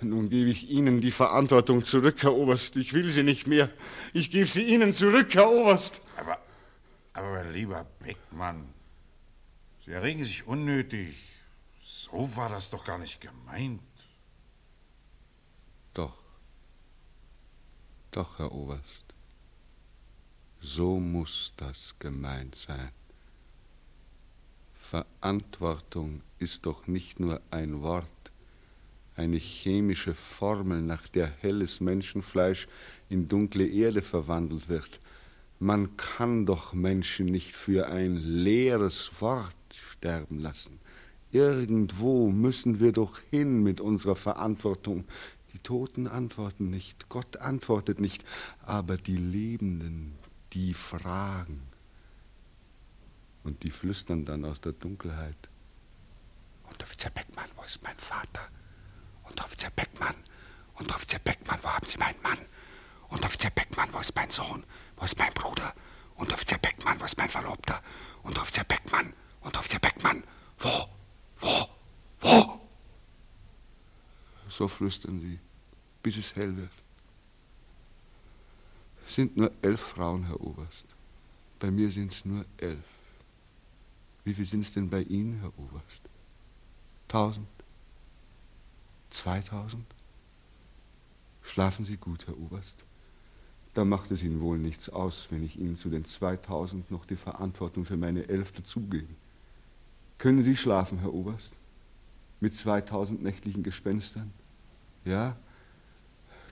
Nun gebe ich Ihnen die Verantwortung zurück, Herr Oberst. Ich will sie nicht mehr. Ich gebe sie Ihnen zurück, Herr Oberst. Aber, aber lieber Beckmann, Sie erregen sich unnötig. So war das doch gar nicht gemeint. Doch. Doch, Herr Oberst. So muss das gemeint sein. Verantwortung ist doch nicht nur ein Wort, eine chemische Formel, nach der helles Menschenfleisch in dunkle Erde verwandelt wird. Man kann doch Menschen nicht für ein leeres Wort sterben lassen. Irgendwo müssen wir doch hin mit unserer Verantwortung. Die Toten antworten nicht, Gott antwortet nicht, aber die Lebenden, die fragen. Und die flüstern dann aus der Dunkelheit. Unteroffizier Beckmann, wo ist mein Vater? Unteroffizier Beckmann, Unteroffizier Beckmann, wo haben Sie meinen Mann? Unteroffizier Beckmann, wo ist mein Sohn? Wo ist mein Bruder? Unteroffizier Beckmann, wo ist mein Verlobter? Unteroffizier Beckmann, Unteroffizier Beckmann, wo? Wo? Wo? So flüstern sie, bis es hell wird. Es sind nur elf Frauen, Herr Oberst. Bei mir sind es nur elf. Wie viel sind es denn bei Ihnen, Herr Oberst? Tausend? Zweitausend? Schlafen Sie gut, Herr Oberst. Da macht es Ihnen wohl nichts aus, wenn ich Ihnen zu den 2000 noch die Verantwortung für meine Elf dazugebe. Können Sie schlafen, Herr Oberst? Mit 2000 nächtlichen Gespenstern? Ja?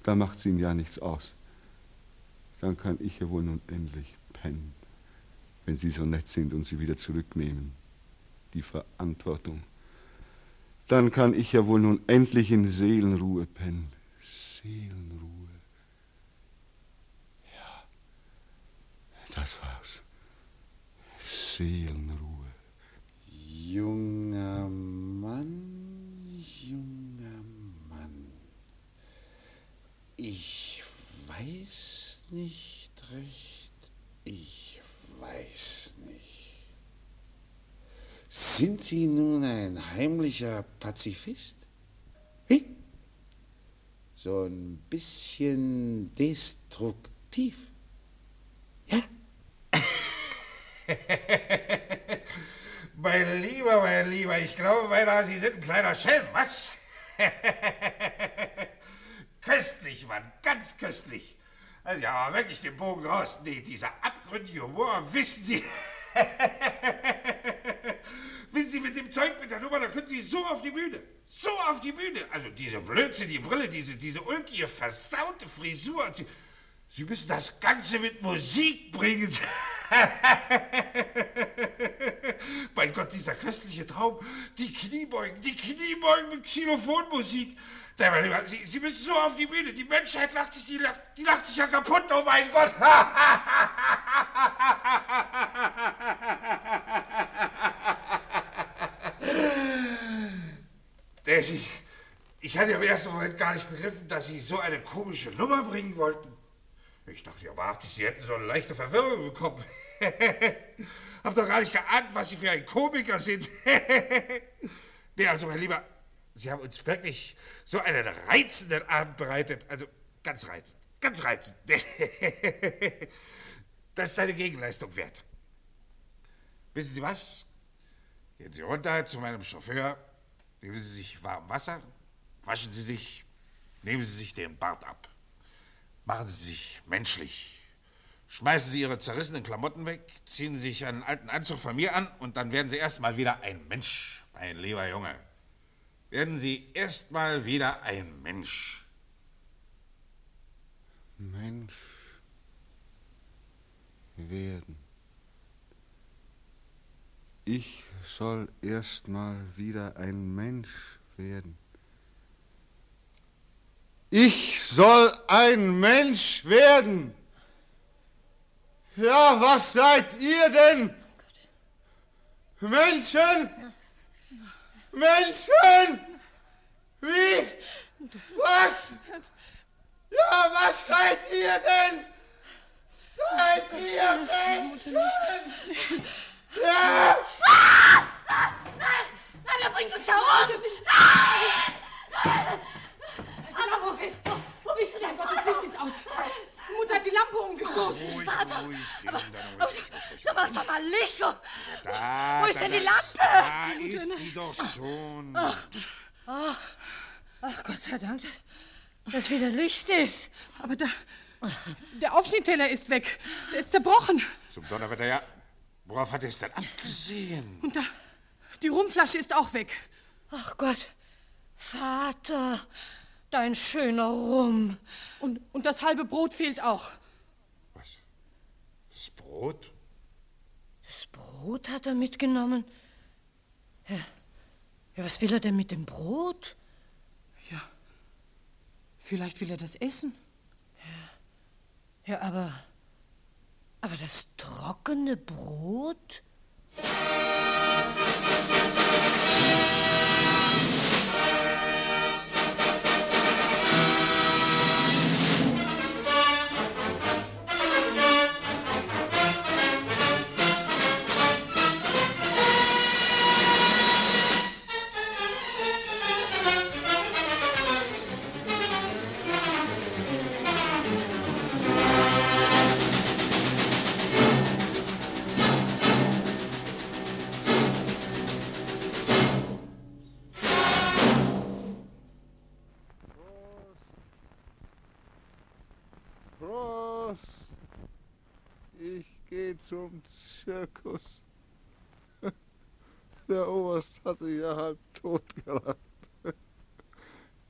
Da macht es Ihnen ja nichts aus. Dann kann ich ja wohl nun endlich pennen wenn Sie so nett sind und sie wieder zurücknehmen, die Verantwortung. Dann kann ich ja wohl nun endlich in Seelenruhe pennen. Seelenruhe. Ja, das war's. Seelenruhe. Junger Mann, junger Mann. Ich weiß nicht recht. Ich weiß nicht. Sind Sie nun ein heimlicher Pazifist? Wie? So ein bisschen destruktiv. Ja? mein Lieber, mein Lieber, ich glaube beinahe, Sie sind ein kleiner Schelm, was? köstlich, Mann, ganz köstlich. Also ja, aber wirklich den Bogen raus. Nee, dieser abgründige Humor, wissen Sie. so auf die Bühne. So auf die Bühne. Also diese Blödsinn, die Brille, diese, diese ulkige, versaute Frisur. Sie, Sie müssen das Ganze mit Musik bringen. mein Gott, dieser köstliche Traum. Die Kniebeugen, die Kniebeugen mit Xylophonmusik. Nein, Sie, Sie müssen so auf die Bühne. Die Menschheit lacht sich, die lacht, die lacht sich ja kaputt, oh mein Gott. ich, ich hatte im ersten Moment gar nicht begriffen, dass Sie so eine komische Nummer bringen wollten. Ich dachte ja wahrhaftig, Sie hätten so eine leichte Verwirrung bekommen. Hab doch gar nicht geahnt, was Sie für ein Komiker sind. nee, also mein Lieber, Sie haben uns wirklich so einen reizenden Abend bereitet. Also ganz reizend, ganz reizend. das ist eine Gegenleistung wert. Wissen Sie was? Gehen Sie runter zu meinem Chauffeur, nehmen Sie sich warm Wasser, waschen Sie sich, nehmen Sie sich den Bart ab. Machen Sie sich menschlich. Schmeißen Sie Ihre zerrissenen Klamotten weg, ziehen Sie sich einen alten Anzug von mir an und dann werden Sie erstmal wieder ein Mensch, mein lieber Junge werden Sie erstmal wieder ein Mensch. Mensch werden. Ich soll erstmal wieder ein Mensch werden. Ich soll ein Mensch werden. Ja, was seid ihr denn? Menschen? Menschen! Wie? Was? Ja, was seid ihr denn? Seid ihr Menschen? Ja! Nein! Nein, er bringt uns ja um! Nein! Anna, wo bist du? Wo bist du denn? Gott, das Licht ist aus. Mutter hat die Lampe umgestoßen. Ruhig, Vater. ruhig, Aber, Kinder, aber, ruhig, so mach doch mal Licht. Wo, Da, wo ist da, denn die Lampe? Da ist sie doch schon. Ach, ach, ach, Gott sei Dank, dass wieder Licht ist. Aber da, der Aufschnittteller ist weg. Der ist zerbrochen. Zum Donnerwetter, ja. Worauf hat er es denn abgesehen? Und da, die Rumflasche ist auch weg. Ach Gott, Vater, dein schöner Rum. Und, und das halbe Brot fehlt auch. Das Brot? Das Brot hat er mitgenommen. Ja, ja was will er denn mit dem Brot? Ja, vielleicht will er das essen. Ja, aber. Aber das trockene Brot? Der Oberst hat sich ja halb tot gelacht.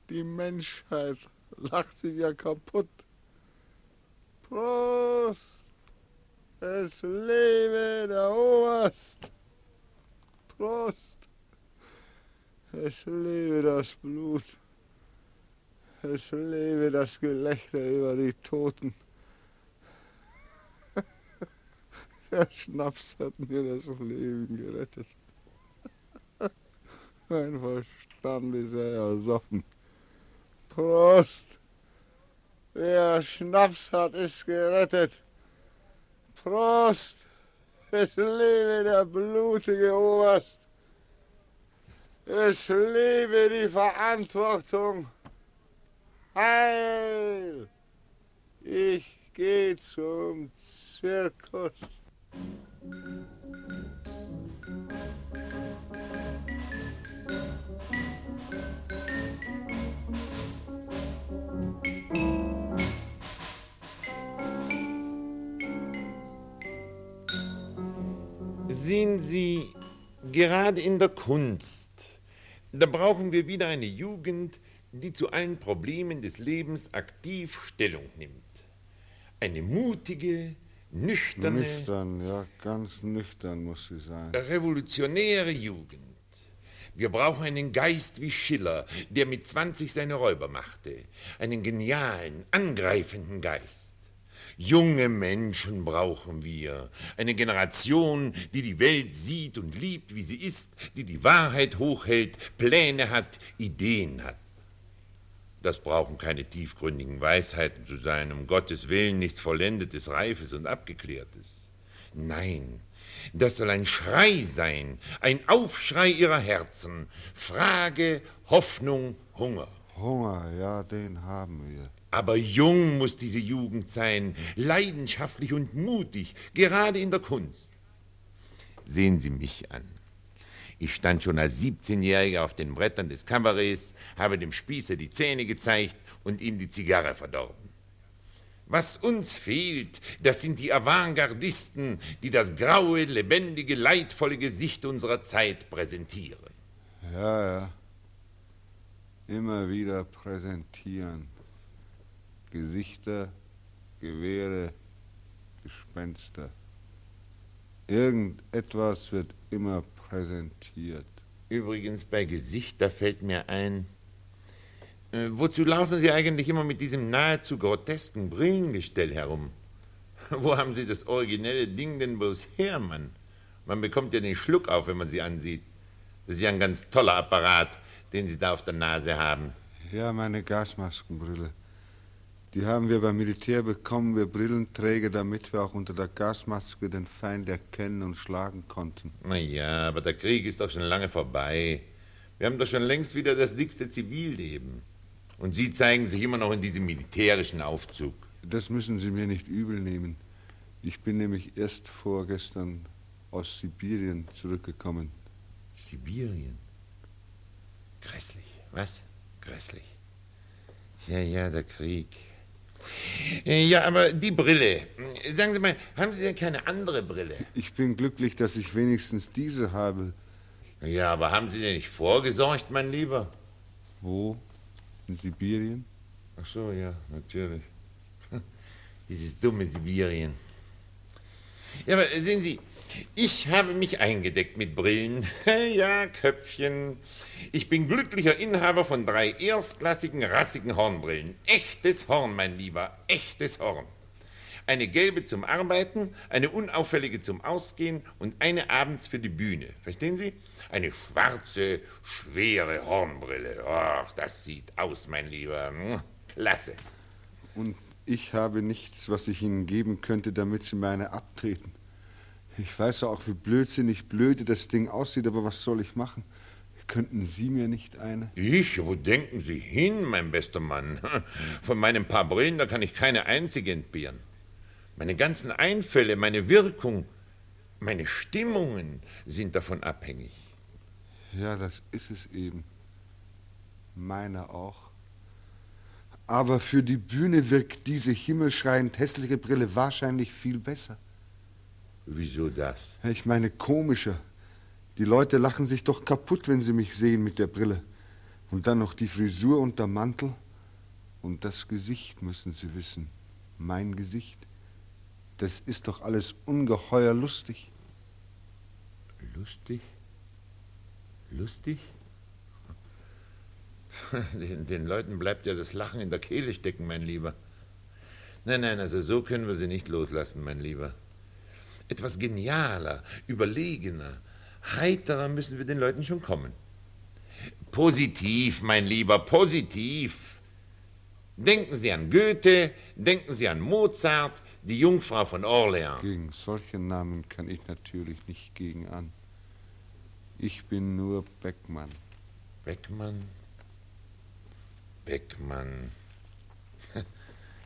Die Menschheit lacht sich ja kaputt. Prost! Es lebe der Oberst! Prost! Es lebe das Blut! Es lebe das Gelächter über die Toten. Der Schnaps hat mir das Leben gerettet. Mein Verstand ist ja ersoffen. Prost! Der Schnaps hat es gerettet. Prost! Es lebe der blutige Oberst. Es lebe die Verantwortung. Heil! Ich gehe zum Zirkus. Sehen Sie, gerade in der Kunst, Da brauchen wir wieder eine Jugend, die zu allen Problemen des Lebens aktiv Stellung nimmt. Eine mutige, nüchterne, Nüchtern, ja, ganz nüchtern muss sie sein. revolutionäre Jugend. Wir brauchen einen Geist wie Schiller, der mit 20 seine Räuber machte. Einen genialen, angreifenden Geist. Junge Menschen brauchen wir. Eine Generation, die die Welt sieht und liebt, wie sie ist, die die Wahrheit hochhält, Pläne hat, Ideen hat. Das brauchen keine tiefgründigen Weisheiten zu sein, um Gottes Willen nichts Vollendetes, Reifes und Abgeklärtes. Nein, das soll ein Schrei sein, ein Aufschrei ihrer Herzen. Frage, Hoffnung, Hunger. Hunger, ja, den haben wir. Aber jung muss diese Jugend sein, leidenschaftlich und mutig, gerade in der Kunst. Sehen Sie mich an. Ich stand schon als 17-Jähriger auf den Brettern des Kabarets, habe dem Spießer die Zähne gezeigt und ihm die Zigarre verdorben. Was uns fehlt, das sind die Avantgardisten, die das graue, lebendige, leidvolle Gesicht unserer Zeit präsentieren. Ja, ja. Immer wieder präsentieren. Gesichter, Gewehre, Gespenster. Irgendetwas wird immer präsentiert. Übrigens, bei Gesicht, da fällt mir ein, äh, wozu laufen Sie eigentlich immer mit diesem nahezu grotesken Brillengestell herum? Wo haben Sie das originelle Ding denn bloß her, Mann? Man bekommt ja den Schluck auf, wenn man Sie ansieht. Das ist ja ein ganz toller Apparat, den Sie da auf der Nase haben. Ja, meine Gasmaskenbrille. Die haben wir beim Militär bekommen, wir Brillenträger, damit wir auch unter der Gasmaske den Feind erkennen und schlagen konnten. Na ja, aber der Krieg ist doch schon lange vorbei. Wir haben doch schon längst wieder das dickste Zivilleben. Und Sie zeigen sich immer noch in diesem militärischen Aufzug. Das müssen Sie mir nicht übel nehmen. Ich bin nämlich erst vorgestern aus Sibirien zurückgekommen. Sibirien? Grässlich, was? Grässlich. Ja, ja, der Krieg. Äh, Ja, aber die Brille. Sagen Sie mal, haben Sie denn keine andere Brille? Ich bin glücklich, dass ich wenigstens diese habe. Ja, aber haben Sie denn nicht vorgesorgt, mein Lieber? Wo? In Sibirien? Ach so, ja, natürlich. Dieses dumme Sibirien. Ja, aber sehen Sie, ich habe mich eingedeckt mit Brillen. Ja, Köpfchen. Ich bin glücklicher Inhaber von drei erstklassigen, rassigen Hornbrillen. Echtes Horn, mein Lieber, echtes Horn. Eine gelbe zum Arbeiten, eine unauffällige zum Ausgehen und eine abends für die Bühne. Verstehen Sie? Eine schwarze, schwere Hornbrille. Ach, das sieht aus, mein Lieber. Klasse. Und ich habe nichts, was ich Ihnen geben könnte, damit Sie meine abtreten. Ich weiß auch, wie blödsinnig blöde das Ding aussieht, aber was soll ich machen? Könnten Sie mir nicht eine? Ich? Wo denken Sie hin, mein bester Mann? Von meinen paar Brillen, da kann ich keine einzige entbehren. Meine ganzen Einfälle, meine Wirkung, meine Stimmungen sind davon abhängig. Ja, das ist es eben. Meine auch. Aber für die Bühne wirkt diese himmelschreiend hässliche Brille wahrscheinlich viel besser. Wieso das? Ich meine komischer. Die Leute lachen sich doch kaputt, wenn sie mich sehen mit der Brille. Und dann noch die Frisur und der Mantel. Und das Gesicht, müssen Sie wissen. Mein Gesicht. Das ist doch alles ungeheuer lustig. Lustig? Lustig? Den, den Leuten bleibt ja das Lachen in der Kehle stecken, mein Lieber. Nein, nein, also so können wir sie nicht loslassen, mein Lieber. Etwas genialer, überlegener, heiterer müssen wir den Leuten schon kommen. Positiv, mein Lieber, positiv. Denken Sie an Goethe, denken Sie an Mozart, die Jungfrau von Orleans. Gegen solche Namen kann ich natürlich nicht gegen an. Ich bin nur Beckmann. Beckmann? Beckmann.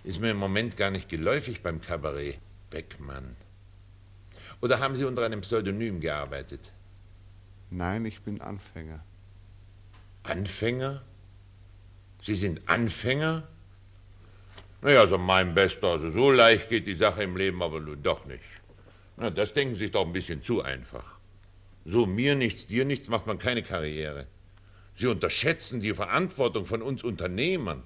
Ist mir im Moment gar nicht geläufig beim Kabarett. Beckmann. Oder haben Sie unter einem Pseudonym gearbeitet? Nein, ich bin Anfänger. Anfänger? Sie sind Anfänger? Naja, also mein Bester, also so leicht geht die Sache im Leben aber nun doch nicht. Na, das denken Sie sich doch ein bisschen zu einfach. So mir nichts, dir nichts macht man keine Karriere. Sie unterschätzen die Verantwortung von uns Unternehmern.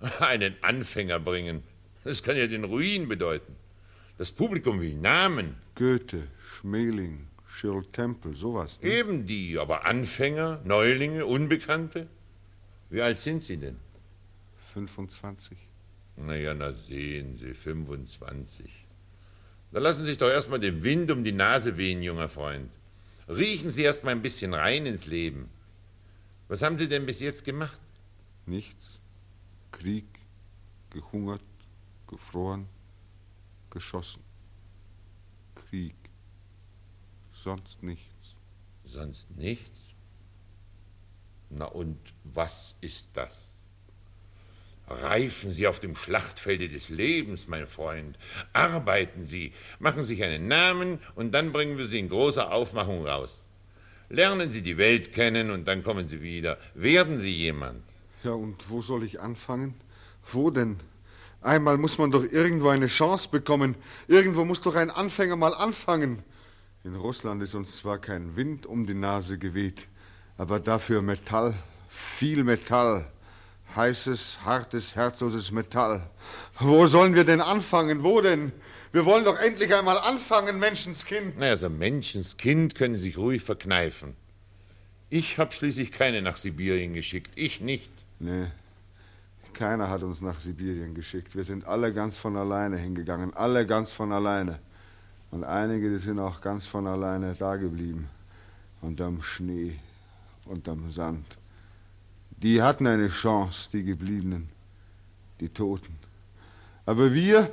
Einen Anfänger bringen, das kann ja den Ruin bedeuten. Das Publikum will Namen. Goethe, Schmeling, Shirl Temple, sowas. Ne? Eben die, aber Anfänger, Neulinge, Unbekannte. Wie alt sind Sie denn? 25. Naja, na sehen Sie, 25. Da lassen Sie sich doch erstmal den Wind um die Nase wehen, junger Freund. Riechen Sie erst mal ein bisschen rein ins Leben. Was haben Sie denn bis jetzt gemacht? Nichts. Krieg, gehungert, gefroren, geschossen. Krieg. Sonst nichts. Sonst nichts? Na und was ist das? Reifen Sie auf dem Schlachtfelde des Lebens, mein Freund. Arbeiten Sie, machen sich einen Namen und dann bringen wir Sie in großer Aufmachung raus. Lernen Sie die Welt kennen und dann kommen Sie wieder. Werden Sie jemand. Ja, und wo soll ich anfangen? Wo denn? Einmal muss man doch irgendwo eine Chance bekommen. Irgendwo muss doch ein Anfänger mal anfangen. In Russland ist uns zwar kein Wind um die Nase geweht, aber dafür Metall, viel Metall. Heißes, hartes, herzloses Metall. Wo sollen wir denn anfangen? Wo denn? Wir wollen doch endlich einmal anfangen, Menschenskind. Na, also Menschenskind können Sie sich ruhig verkneifen. Ich habe schließlich keine nach Sibirien geschickt. Ich nicht. Nee, keiner hat uns nach Sibirien geschickt. Wir sind alle ganz von alleine hingegangen. Alle ganz von alleine. Und einige, die sind auch ganz von alleine da geblieben. Unterm Schnee, unterm Sand. Die hatten eine Chance, die Gebliebenen, die Toten. Aber wir,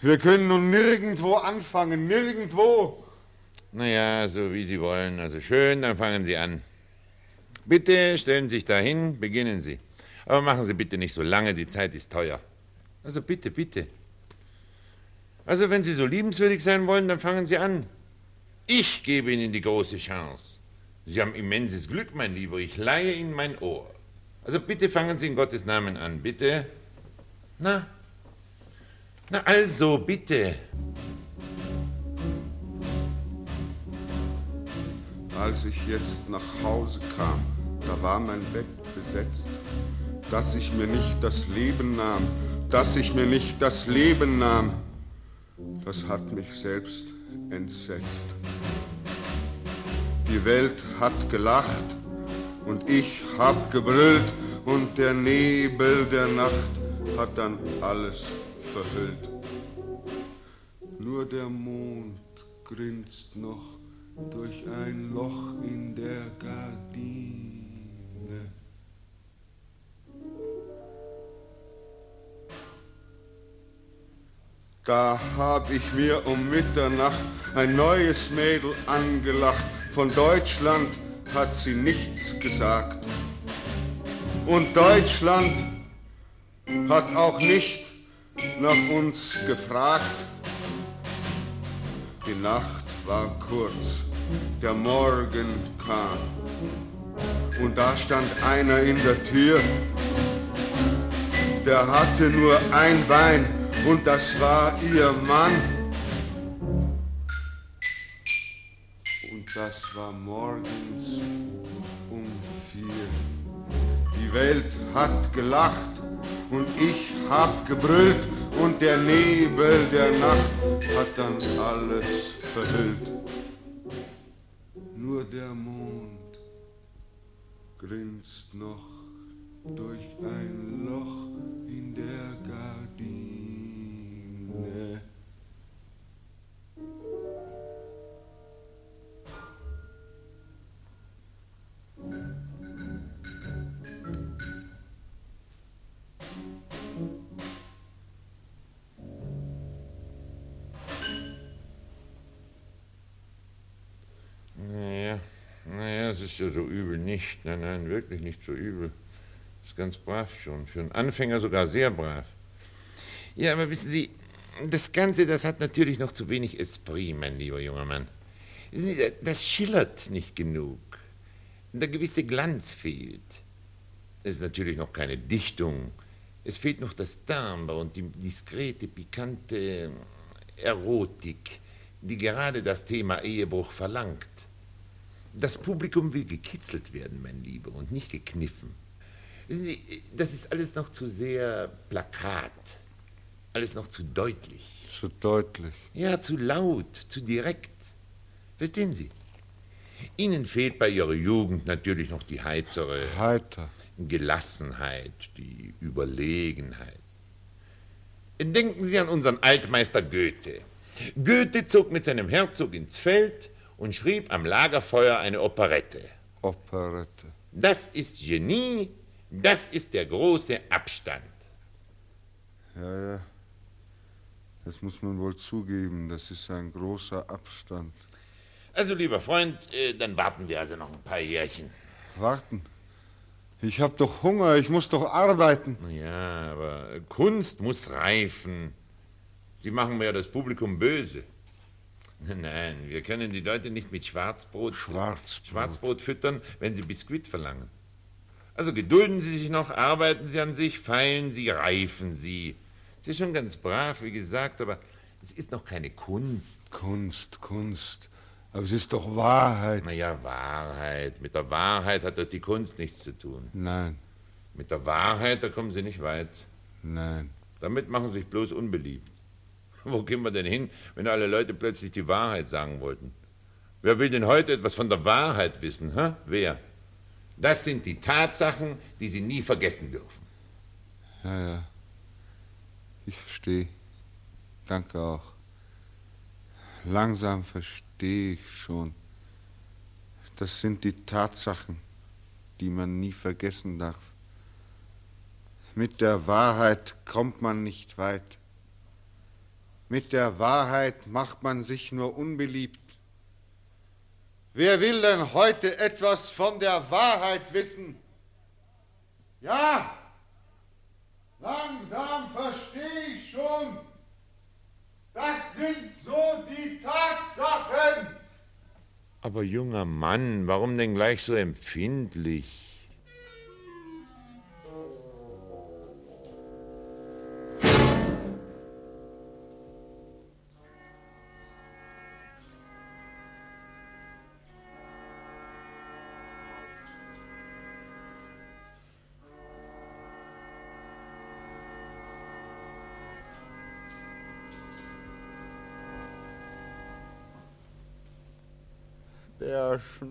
wir können nun nirgendwo anfangen, nirgendwo. Naja, so wie Sie wollen. Also schön, dann fangen Sie an. Bitte stellen Sie sich dahin, beginnen Sie. Aber machen Sie bitte nicht so lange, die Zeit ist teuer. Also bitte, bitte. Also wenn Sie so liebenswürdig sein wollen, dann fangen Sie an. Ich gebe Ihnen die große Chance. Sie haben immenses Glück, mein Lieber. Ich leihe Ihnen mein Ohr. Also bitte fangen Sie in Gottes Namen an, bitte. Na? Na also, bitte. Als ich jetzt nach Hause kam, da war mein Bett besetzt, dass ich mir nicht das Leben nahm, dass ich mir nicht das Leben nahm, das hat mich selbst entsetzt. Die Welt hat gelacht und ich hab gebrüllt und der Nebel der Nacht hat dann alles verhüllt. Nur der Mond grinst noch durch ein Loch in der Gardine. Da hab ich mir um Mitternacht ein neues Mädel angelacht. Von Deutschland hat sie nichts gesagt. Und Deutschland hat auch nicht nach uns gefragt. Die Nacht war kurz, der Morgen kam. Und da stand einer in der Tür, der hatte nur ein Bein und das war ihr Mann. Und das war morgens um vier. Die Welt hat gelacht und ich hab gebrüllt und der Nebel der Nacht hat dann alles verhüllt. Nur der Mond grinst noch durch ein Loch in der naja, es ist ja so übel nicht. Nein, nein, wirklich nicht so übel. Ist ganz brav schon. Für einen Anfänger sogar sehr brav. Ja, aber wissen Sie, das Ganze, das hat natürlich noch zu wenig Esprit, mein lieber junger Mann. Das schillert nicht genug. Der gewisse Glanz fehlt. Es ist natürlich noch keine Dichtung. Es fehlt noch das Timbre und die diskrete, pikante Erotik, die gerade das Thema Ehebruch verlangt. Das Publikum will gekitzelt werden, mein Lieber, und nicht gekniffen. Wissen Sie, das ist alles noch zu sehr Plakat. Alles noch zu deutlich. Zu deutlich. Ja, zu laut, zu direkt. Verstehen Sie? Ihnen fehlt bei Ihrer Jugend natürlich noch die heitere Heiter. Gelassenheit, die Überlegenheit. Denken Sie an unseren Altmeister Goethe. Goethe zog mit seinem Herzog ins Feld und schrieb am Lagerfeuer eine Operette. Operette. Das ist Genie, das ist der große Abstand. Ja, ja. Das muss man wohl zugeben, das ist ein großer Abstand. Also, lieber Freund, äh, dann warten wir also noch ein paar Jährchen. Warten? Ich hab doch Hunger, ich muss doch arbeiten. Ja, aber Kunst muss reifen. Sie machen mir ja das Publikum böse. Nein, wir können die Leute nicht mit Schwarzbrot, Schwarzbrot. Schwarzbrot füttern, wenn sie Biskuit verlangen. Also gedulden Sie sich noch, arbeiten Sie an sich, feilen Sie, reifen Sie. Es ist schon ganz brav, wie gesagt, aber es ist noch keine Kunst. Kunst, Kunst. Aber es ist doch Wahrheit. Naja, Wahrheit. Mit der Wahrheit hat doch die Kunst nichts zu tun. Nein. Mit der Wahrheit, da kommen Sie nicht weit. Nein. Damit machen Sie sich bloß unbeliebt. Wo gehen wir denn hin, wenn alle Leute plötzlich die Wahrheit sagen wollten? Wer will denn heute etwas von der Wahrheit wissen? Hä? Wer? Das sind die Tatsachen, die Sie nie vergessen dürfen. Ja, ja. Ich verstehe. Danke auch. Langsam verstehe ich schon. Das sind die Tatsachen, die man nie vergessen darf. Mit der Wahrheit kommt man nicht weit. Mit der Wahrheit macht man sich nur unbeliebt. Wer will denn heute etwas von der Wahrheit wissen? Ja, langsam verstehe ich schon. Das sind so die Tatsachen. Aber junger Mann, warum denn gleich so empfindlich?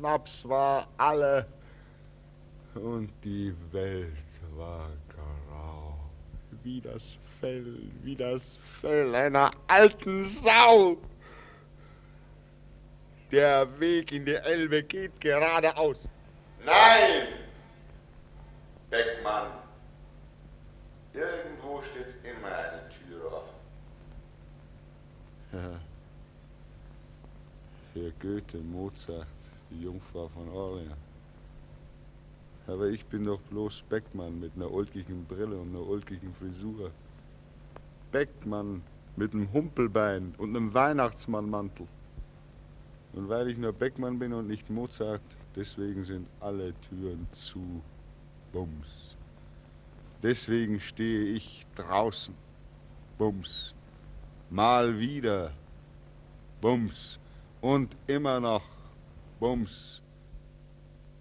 Schnaps war alle und die Welt war grau. Wie das Fell, wie das Fell einer alten Sau. Der Weg in die Elbe geht geradeaus. Nein! Beckmann, irgendwo steht immer eine Tür offen. Ja. Für Goethe, Mozart, die Jungfrau von Orleans. Aber ich bin doch bloß Beckmann mit einer ulkigen Brille und einer ulkigen Frisur. Beckmann mit einem Humpelbein und einem Weihnachtsmannmantel. Und weil ich nur Beckmann bin und nicht Mozart, deswegen sind alle Türen zu. Bums. Deswegen stehe ich draußen. Bums. Mal wieder. Bums. Und immer noch. Bums.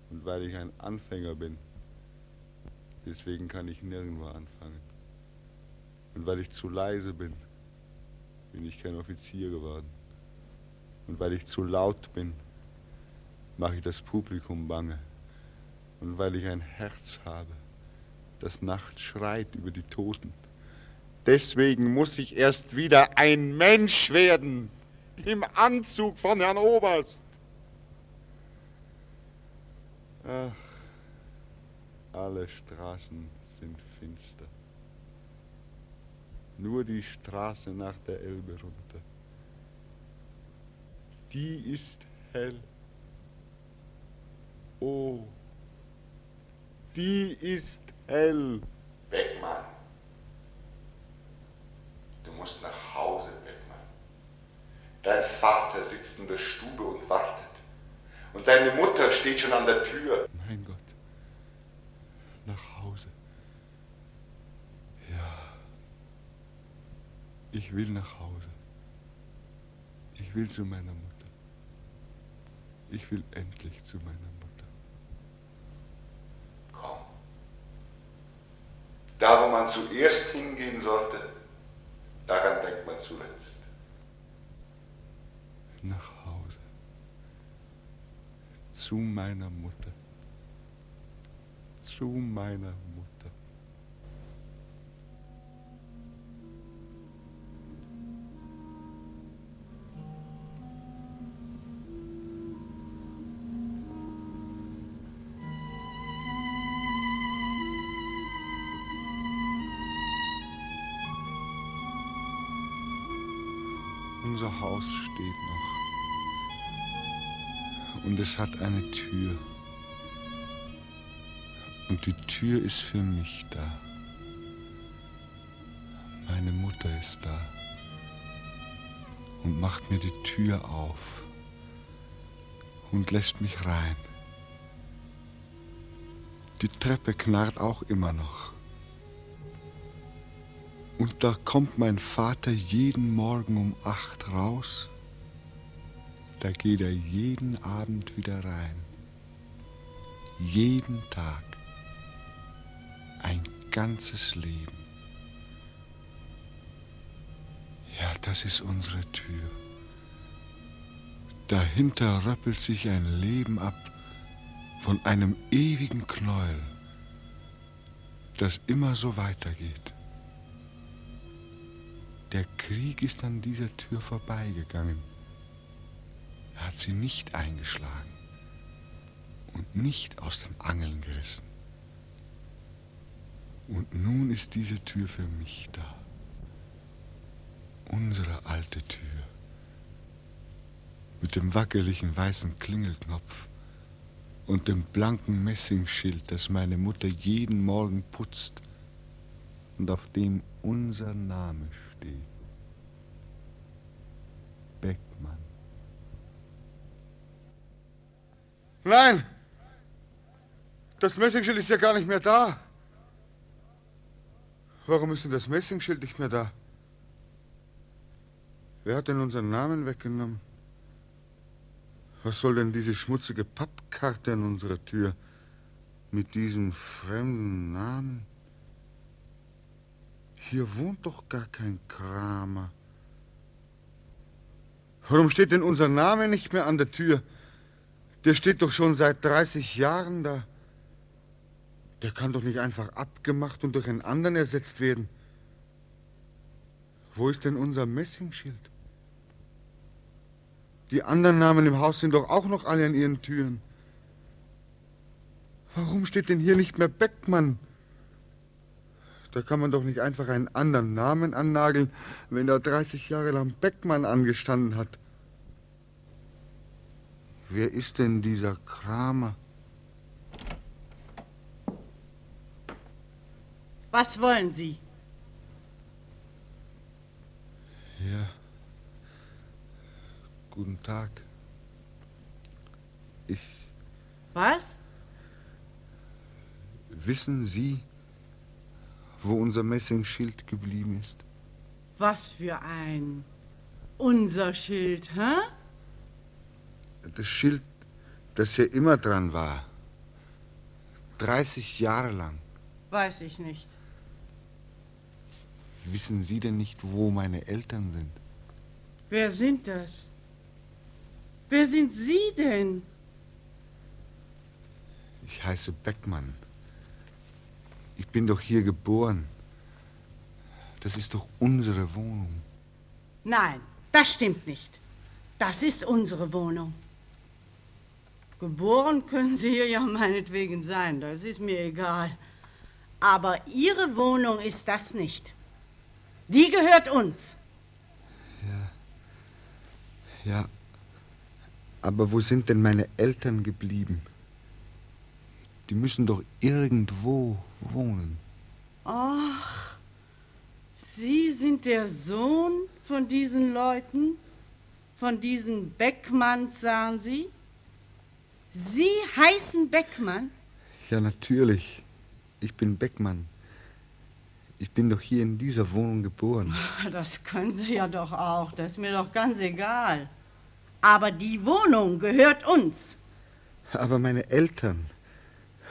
Und weil ich ein Anfänger bin, deswegen kann ich nirgendwo anfangen. Und weil ich zu leise bin, bin ich kein Offizier geworden. Und weil ich zu laut bin, mache ich das Publikum bange. Und weil ich ein Herz habe, das nachts schreit über die Toten. Deswegen muss ich erst wieder ein Mensch werden, im Anzug von Herrn Oberst. Ach, alle Straßen sind finster. Nur die Straße nach der Elbe runter. Die ist hell. Oh, die ist hell. Beckmann, du musst nach Hause, Beckmann. Dein Vater sitzt in der Stube und wartet. Und deine Mutter steht schon an der Tür. Mein Gott. Nach Hause. Ja. Ich will nach Hause. Ich will zu meiner Mutter. Ich will endlich zu meiner Mutter. Komm. Da, wo man zuerst hingehen sollte, daran denkt man zuletzt. Nach Hause. Zu meiner Mutter. Zu meiner es hat eine Tür. Und die Tür ist für mich da. Meine Mutter ist da und macht mir die Tür auf und lässt mich rein. Die Treppe knarrt auch immer noch. Und da kommt mein Vater jeden Morgen um acht raus. Da geht er jeden Abend wieder rein. Jeden Tag. Ein ganzes Leben. Ja, das ist unsere Tür. Dahinter röppelt sich ein Leben ab von einem ewigen Knäuel, das immer so weitergeht. Der Krieg ist an dieser Tür vorbeigegangen. Er hat sie nicht eingeschlagen und nicht aus den Angeln gerissen. Und nun ist diese Tür für mich da. Unsere alte Tür. Mit dem wackeligen weißen Klingelknopf und dem blanken Messingschild, das meine Mutter jeden Morgen putzt und auf dem unser Name steht. Beckmann. Nein! Das Messingschild ist ja gar nicht mehr da. Warum ist denn das Messingschild nicht mehr da? Wer hat denn unseren Namen weggenommen? Was soll denn diese schmutzige Pappkarte an unserer Tür mit diesem fremden Namen? Hier wohnt doch gar kein Kramer. Warum steht denn unser Name nicht mehr an der Tür? Der steht doch schon seit 30 Jahren da. Der kann doch nicht einfach abgemacht und durch einen anderen ersetzt werden. Wo ist denn unser Messingschild? Die anderen Namen im Haus sind doch auch noch alle an ihren Türen. Warum steht denn hier nicht mehr Beckmann? Da kann man doch nicht einfach einen anderen Namen annageln, wenn da 30 Jahre lang Beckmann angestanden hat. Wer ist denn dieser Kramer? Was wollen Sie? Ja. Guten Tag. Ich. Was? Wissen Sie, wo unser Messingschild geblieben ist? Was für ein unser Schild, hä? Das Schild, das ja immer dran war. 30 Jahre lang. Weiß ich nicht. Wissen Sie denn nicht, wo meine Eltern sind? Wer sind das? Wer sind Sie denn? Ich heiße Beckmann. Ich bin doch hier geboren. Das ist doch unsere Wohnung. Nein, das stimmt nicht. Das ist unsere Wohnung. Geboren können Sie hier ja meinetwegen sein, das ist mir egal. Aber Ihre Wohnung ist das nicht. Die gehört uns. Ja. Aber wo sind denn meine Eltern geblieben? Die müssen doch irgendwo wohnen. Ach, Sie sind der Sohn von diesen Leuten? Von diesen Beckmanns, sagen Sie? Sie heißen Beckmann? Ja, natürlich. Ich bin Beckmann. Ich bin doch hier in dieser Wohnung geboren. Das können Sie ja doch auch. Das ist mir doch ganz egal. Aber die Wohnung gehört uns. Aber meine Eltern.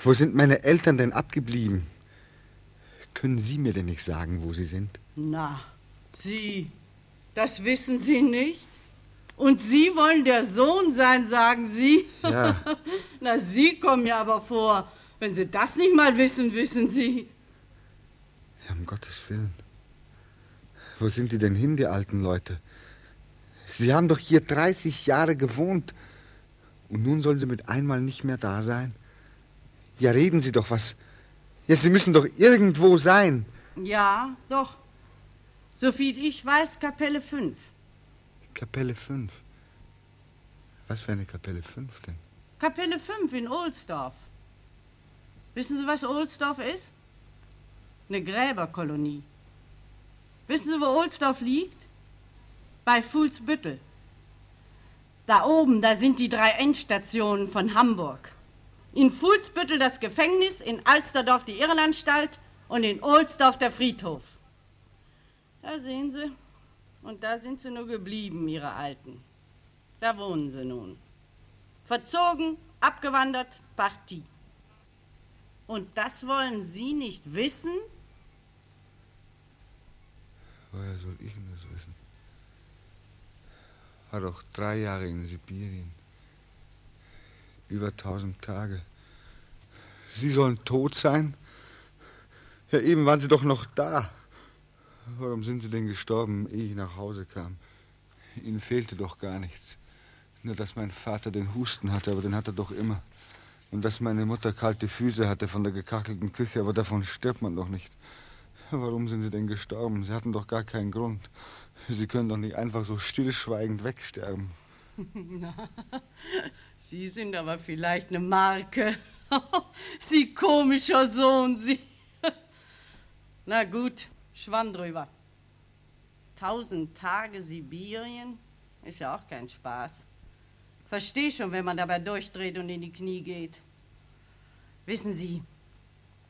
Wo sind meine Eltern denn abgeblieben? Können Sie mir denn nicht sagen, wo sie sind? Na, Sie, das wissen Sie nicht? Und Sie wollen der Sohn sein, sagen Sie? Ja. Na, Sie kommen mir aber vor. Wenn Sie das nicht mal wissen, wissen Sie. Ja, um Gottes Willen. Wo sind die denn hin, die alten Leute? Sie haben doch hier 30 Jahre gewohnt. Und nun sollen sie mit einmal nicht mehr da sein? Ja, reden Sie doch was. Ja, Sie müssen doch irgendwo sein. Ja, doch. Soviel ich weiß, Kapelle 5. Kapelle 5. Was für eine Kapelle 5 denn? Kapelle 5 in Ohlsdorf. Wissen Sie, was Ohlsdorf ist? Eine Gräberkolonie. Wissen Sie, wo Ohlsdorf liegt? Bei Fuhlsbüttel. Da oben, da sind die drei Endstationen von Hamburg. In Fuhlsbüttel das Gefängnis, in Alsterdorf die Irrenanstalt und in Ohlsdorf der Friedhof. Da sehen Sie, und da sind sie nur geblieben, Ihre Alten. Da wohnen sie nun. Verzogen, abgewandert, Partie. Und das wollen Sie nicht wissen? Woher soll ich denn das wissen? War doch drei Jahre in Sibirien. Über tausend Tage. Sie sollen tot sein? Ja, eben waren Sie doch noch da. Warum sind Sie denn gestorben, ehe ich nach Hause kam? Ihnen fehlte doch gar nichts. Nur, dass mein Vater den Husten hatte, aber den hat er doch immer. Und dass meine Mutter kalte Füße hatte von der gekachelten Küche, aber davon stirbt man doch nicht. Warum sind Sie denn gestorben? Sie hatten doch gar keinen Grund. Sie können doch nicht einfach so stillschweigend wegsterben. Na, Sie sind aber vielleicht eine Marke. Sie komischer Sohn, Sie. Na gut, Schwamm drüber. Tausend Tage Sibirien ist ja auch kein Spaß. Versteh schon, wenn man dabei durchdreht und in die Knie geht. Wissen Sie,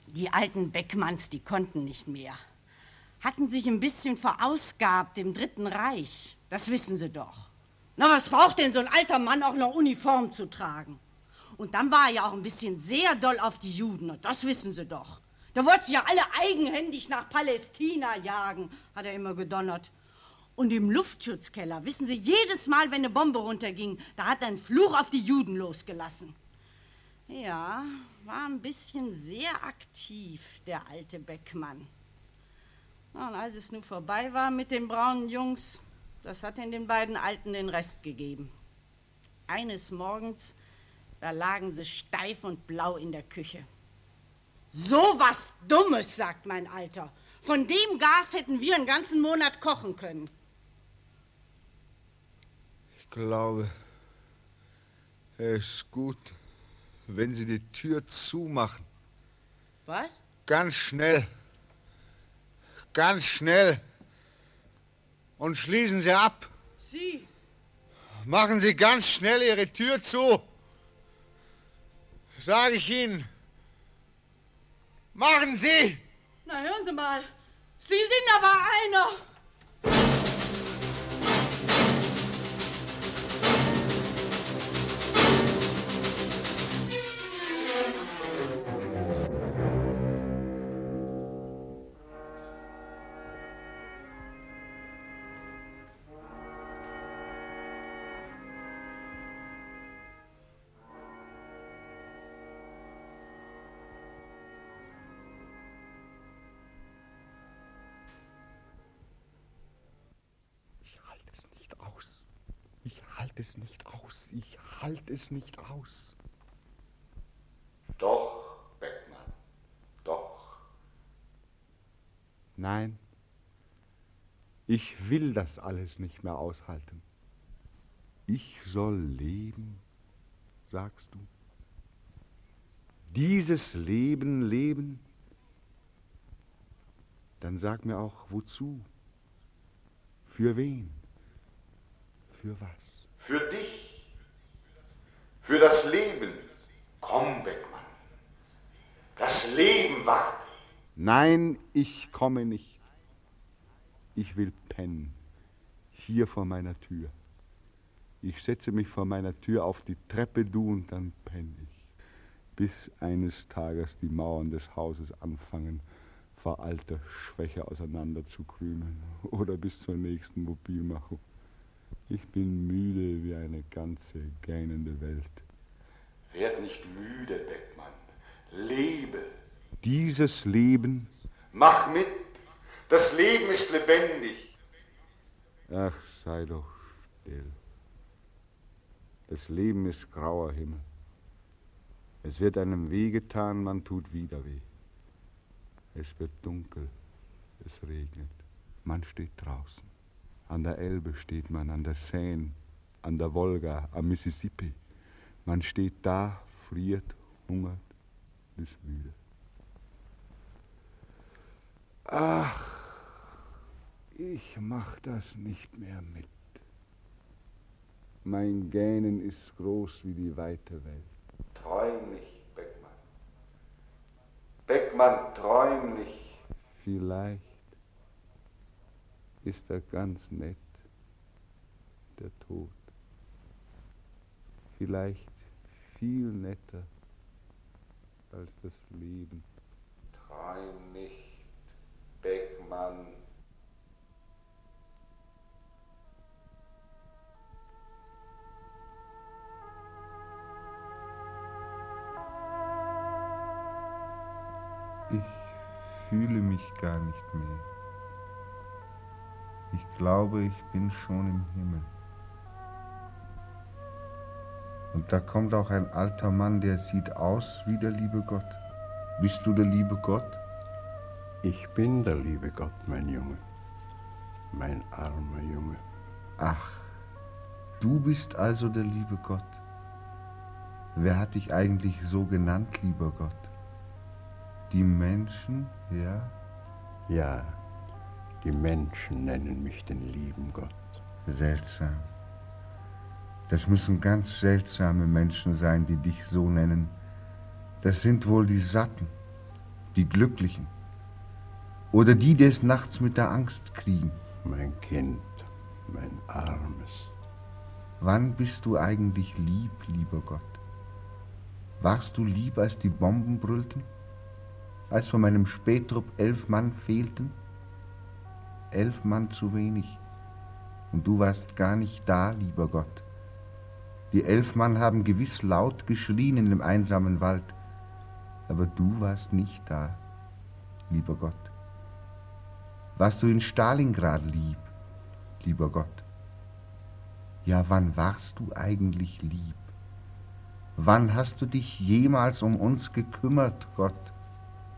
die alten Beckmanns, die konnten nicht mehr. Hatten sich ein bisschen verausgabt im Dritten Reich. Das wissen Sie doch. Na, was braucht denn so ein alter Mann auch noch Uniform zu tragen? Und dann war er ja auch ein bisschen sehr doll auf die Juden, das wissen Sie doch. Da wollte sie ja alle eigenhändig nach Palästina jagen, hat er immer gedonnert. Und im Luftschutzkeller, wissen Sie, jedes Mal, wenn eine Bombe runterging, da hat er einen Fluch auf die Juden losgelassen. Ja, war ein bisschen sehr aktiv, der alte Beckmann. Und als es nun vorbei war mit den braunen Jungs, das hat in den beiden Alten den Rest gegeben. Eines Morgens, da lagen sie steif und blau in der Küche. So was Dummes, sagt mein Alter. Von dem Gas hätten wir einen ganzen Monat kochen können. Ich glaube, es ist gut, wenn Sie die Tür zumachen. Was? Ganz schnell. Ganz schnell. Und schließen Sie ab. Sie? Machen Sie ganz schnell Ihre Tür zu. Sage ich Ihnen. Machen Sie! Na, hören Sie mal. Sie sind aber einer. Ich halte es nicht aus. Doch, Beckmann, doch. Nein, ich will das alles nicht mehr aushalten. Ich soll leben, sagst du. Dieses Leben leben? Dann sag mir auch, wozu? Für wen? Für was? Für dich. Für das Leben. Komm, Beckmann. Das Leben wartet. Nein, ich komme nicht. Ich will pennen. Hier vor meiner Tür. Ich setze mich vor meiner Tür auf die Treppe, du, und dann penne ich. Bis eines Tages die Mauern des Hauses anfangen, vor alter Schwäche auseinanderzukrümeln oder bis zur nächsten Mobilmachung. Ich bin müde wie eine ganze gähnende Welt. Werd nicht müde, Beckmann. Lebe. Dieses Leben. Mach mit. Das Leben ist lebendig. Ach, sei doch still. Das Leben ist grauer Himmel. Es wird einem wehgetan, man tut wieder weh. Es wird dunkel, es regnet. Man steht draußen. An der Elbe steht man, an der Seine, an der Wolga, am Mississippi. Man steht da, friert, hungert, ist müde. Ach, ich mach das nicht mehr mit. Mein Gähnen ist groß wie die weite Welt. Träum nicht, Beckmann. Beckmann, träum nicht. Vielleicht ist er ganz nett, der Tod. Vielleicht viel netter als das Leben. Träum nicht, Beckmann. Ich fühle mich gar nicht mehr. Ich glaube, ich bin schon im Himmel. Und da kommt auch ein alter Mann, der sieht aus wie der liebe Gott. Bist du der liebe Gott? Ich bin der liebe Gott, mein Junge. Mein armer Junge. Ach, du bist also der liebe Gott. Wer hat dich eigentlich so genannt, lieber Gott? Die Menschen, ja? Ja, die Menschen nennen mich den lieben Gott. Seltsam. Das müssen ganz seltsame Menschen sein, die dich so nennen. Das sind wohl die Satten, die Glücklichen. Oder die, die es nachts mit der Angst kriegen. Mein Kind, mein Armes. Wann bist du eigentlich lieb, lieber Gott? Warst du lieb, als die Bomben brüllten? Als von meinem Spätrupp elf Mann fehlten? Elf Mann zu wenig. Und du warst gar nicht da, lieber Gott. Die elf Mann haben gewiss laut geschrien in dem einsamen Wald, aber du warst nicht da, lieber Gott. Warst du in Stalingrad lieb, lieber Gott? Ja, wann warst du eigentlich lieb? Wann hast du dich jemals um uns gekümmert, Gott?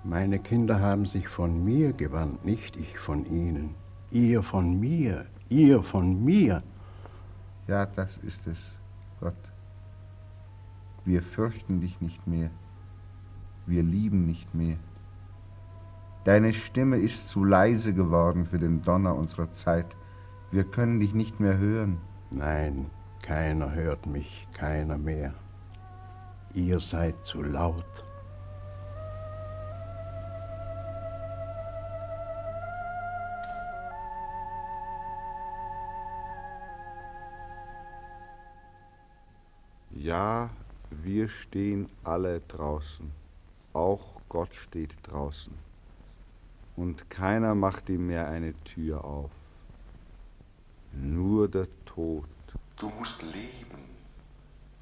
Meine Kinder haben sich von mir gewandt, nicht ich von ihnen. Ihr von mir, ihr von mir. Ja, das ist es, Gott. Wir fürchten dich nicht mehr. Wir lieben nicht mehr. Deine Stimme ist zu leise geworden für den Donner unserer Zeit. Wir können dich nicht mehr hören. Nein, keiner hört mich, keiner mehr. Ihr seid zu laut. Ja, wir stehen alle draußen. Auch Gott steht draußen. Und keiner macht ihm mehr eine Tür auf. Nur der Tod. Du musst leben.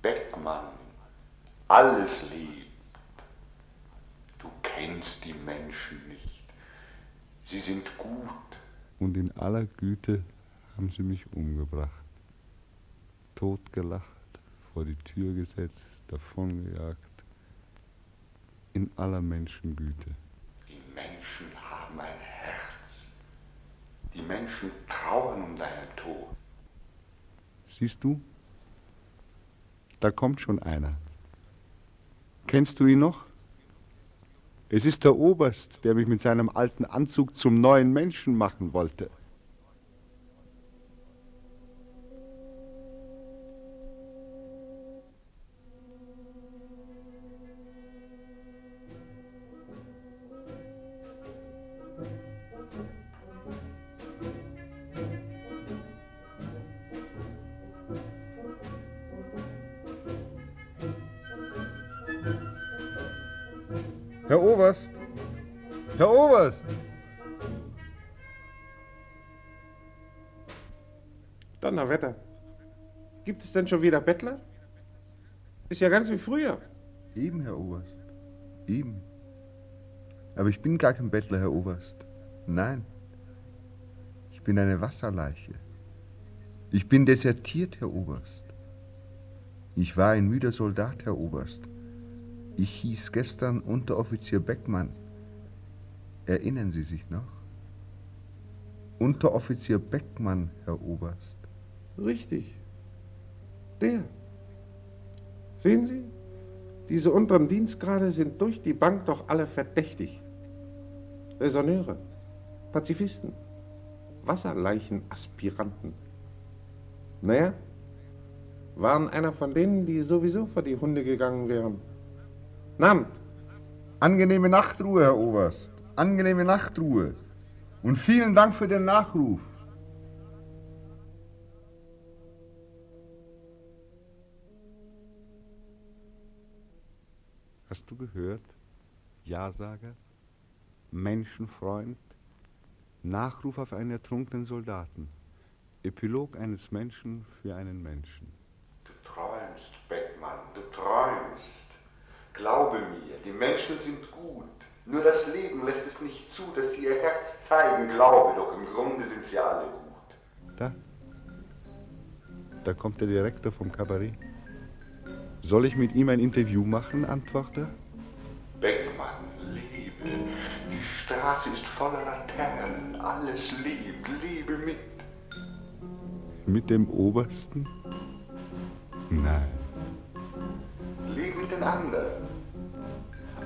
Beckmann, alles lebt. Du kennst die Menschen nicht. Sie sind gut. Und in aller Güte haben sie mich umgebracht. Totgelacht, vor die Tür gesetzt, davongejagt. In aller Menschengüte. Die Menschen haben ein Herz. Die Menschen trauern um deinen Tod. Siehst du? Da kommt schon einer. Kennst du ihn noch? Es ist der Oberst, der mich mit seinem alten Anzug zum neuen Menschen machen wollte. Gibt es denn schon wieder Bettler? Ist ja ganz wie früher. Eben, Herr Oberst. Eben. Aber ich bin gar kein Bettler, Herr Oberst. Nein. Ich bin eine Wasserleiche. Ich bin desertiert, Herr Oberst. Ich war ein müder Soldat, Herr Oberst. Ich hieß gestern Unteroffizier Beckmann. Erinnern Sie sich noch? Unteroffizier Beckmann, Herr Oberst. Richtig. Der. Sehen Sie? Diese unteren Dienstgrade sind durch die Bank doch alle verdächtig. Raisonneure, Pazifisten, Wasserleichenaspiranten. Naja, waren einer von denen, die sowieso vor die Hunde gegangen wären. Namt. Angenehme Nachtruhe, Herr Oberst. Angenehme Nachtruhe. Und vielen Dank für den Nachruf. Hast du gehört? Ja-Sager? Menschenfreund? Nachruf auf einen ertrunkenen Soldaten. Epilog eines Menschen für einen Menschen. Du träumst, Beckmann, du träumst. Glaube mir, die Menschen sind gut. Nur das Leben lässt es nicht zu, dass sie ihr Herz zeigen. Glaube doch, im Grunde sind sie alle gut. Da. Da kommt der Direktor vom Kabarett. Soll ich mit ihm ein Interview machen, antwortet er. Beckmann, lebe. Die Straße ist voller Laternen. Alles lebt. Lebe mit. Mit dem Obersten? Nein. Lebe mit den anderen.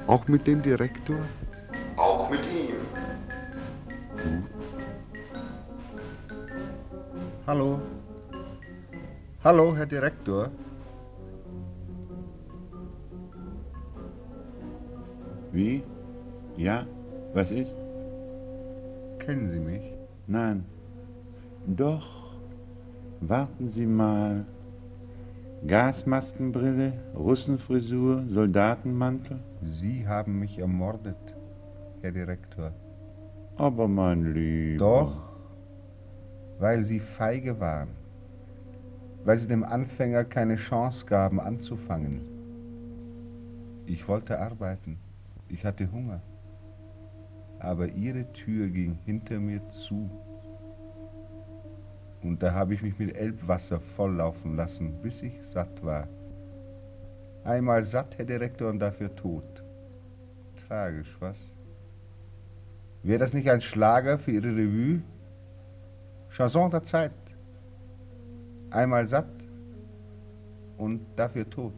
Auch mit dem Direktor? Auch mit ihm. Hallo. Hallo, Herr Direktor. Wie? Ja? Was ist? Kennen Sie mich? Nein. Doch. Warten Sie mal. Gasmaskenbrille, Russenfrisur, Soldatenmantel? Sie haben mich ermordet, Herr Direktor. Aber mein Lieber. Doch, weil Sie feige waren. Weil Sie dem Anfänger keine Chance gaben, anzufangen. Ich wollte arbeiten. Ich hatte Hunger. Aber Ihre Tür ging hinter mir zu. Und da habe ich mich mit Elbwasser volllaufen lassen, bis ich satt war. Einmal satt, Herr Direktor, und dafür tot. Tragisch, was? Wäre das nicht ein Schlager für Ihre Revue? Chanson der Zeit. Einmal satt und dafür tot.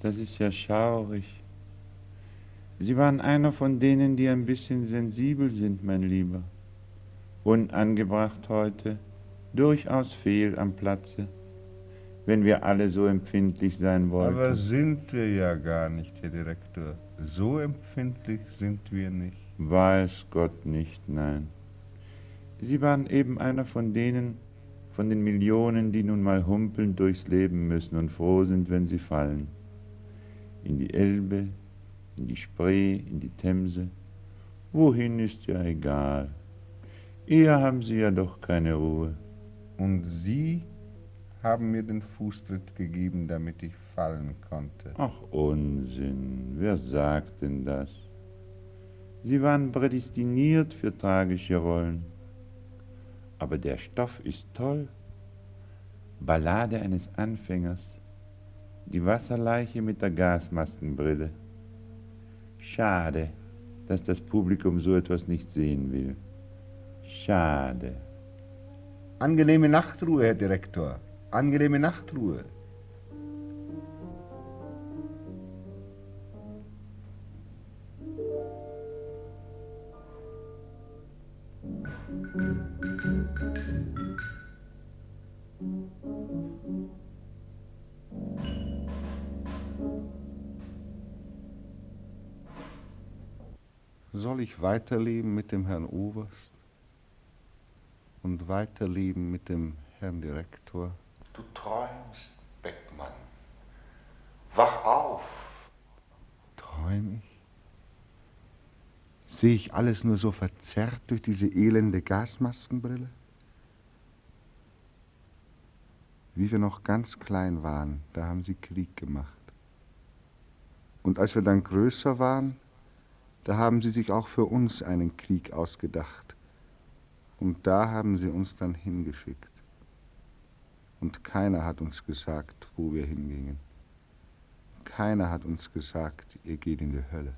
Das ist ja schaurig. Sie waren einer von denen, die ein bisschen sensibel sind, mein Lieber. Unangebracht heute durchaus fehl am Platze, wenn wir alle so empfindlich sein wollten. Aber sind wir ja gar nicht, Herr Direktor. So empfindlich sind wir nicht. Weiß Gott nicht, nein. Sie waren eben einer von denen, von den Millionen, die nun mal humpeln durchs Leben müssen und froh sind, wenn sie fallen. In die Elbe, in die Spree, in die Themse. Wohin ist ja egal. Eher haben sie ja doch keine Ruhe. Und Sie haben mir den Fußtritt gegeben, damit ich fallen konnte. Ach Unsinn, wer sagt denn das? Sie waren prädestiniert für tragische Rollen. Aber der Stoff ist toll. Ballade eines Anfängers. Die Wasserleiche mit der Gasmaskenbrille. Schade, dass das Publikum so etwas nicht sehen will. Schade. Angenehme Nachtruhe, Herr Direktor. Angenehme Nachtruhe. Weiterleben mit dem Herrn Oberst? und weiterleben mit dem Herrn Direktor. Du träumst, Beckmann. Wach auf. Träum ich? sehe ich alles nur so verzerrt durch diese elende Gasmaskenbrille? Wie wir noch ganz klein waren, da haben sie Krieg gemacht. Und als wir dann größer waren, da haben sie sich auch für uns einen Krieg ausgedacht. Und da haben sie uns dann hingeschickt. Und keiner hat uns gesagt, wo wir hingingen. Keiner hat uns gesagt, ihr geht in die Hölle.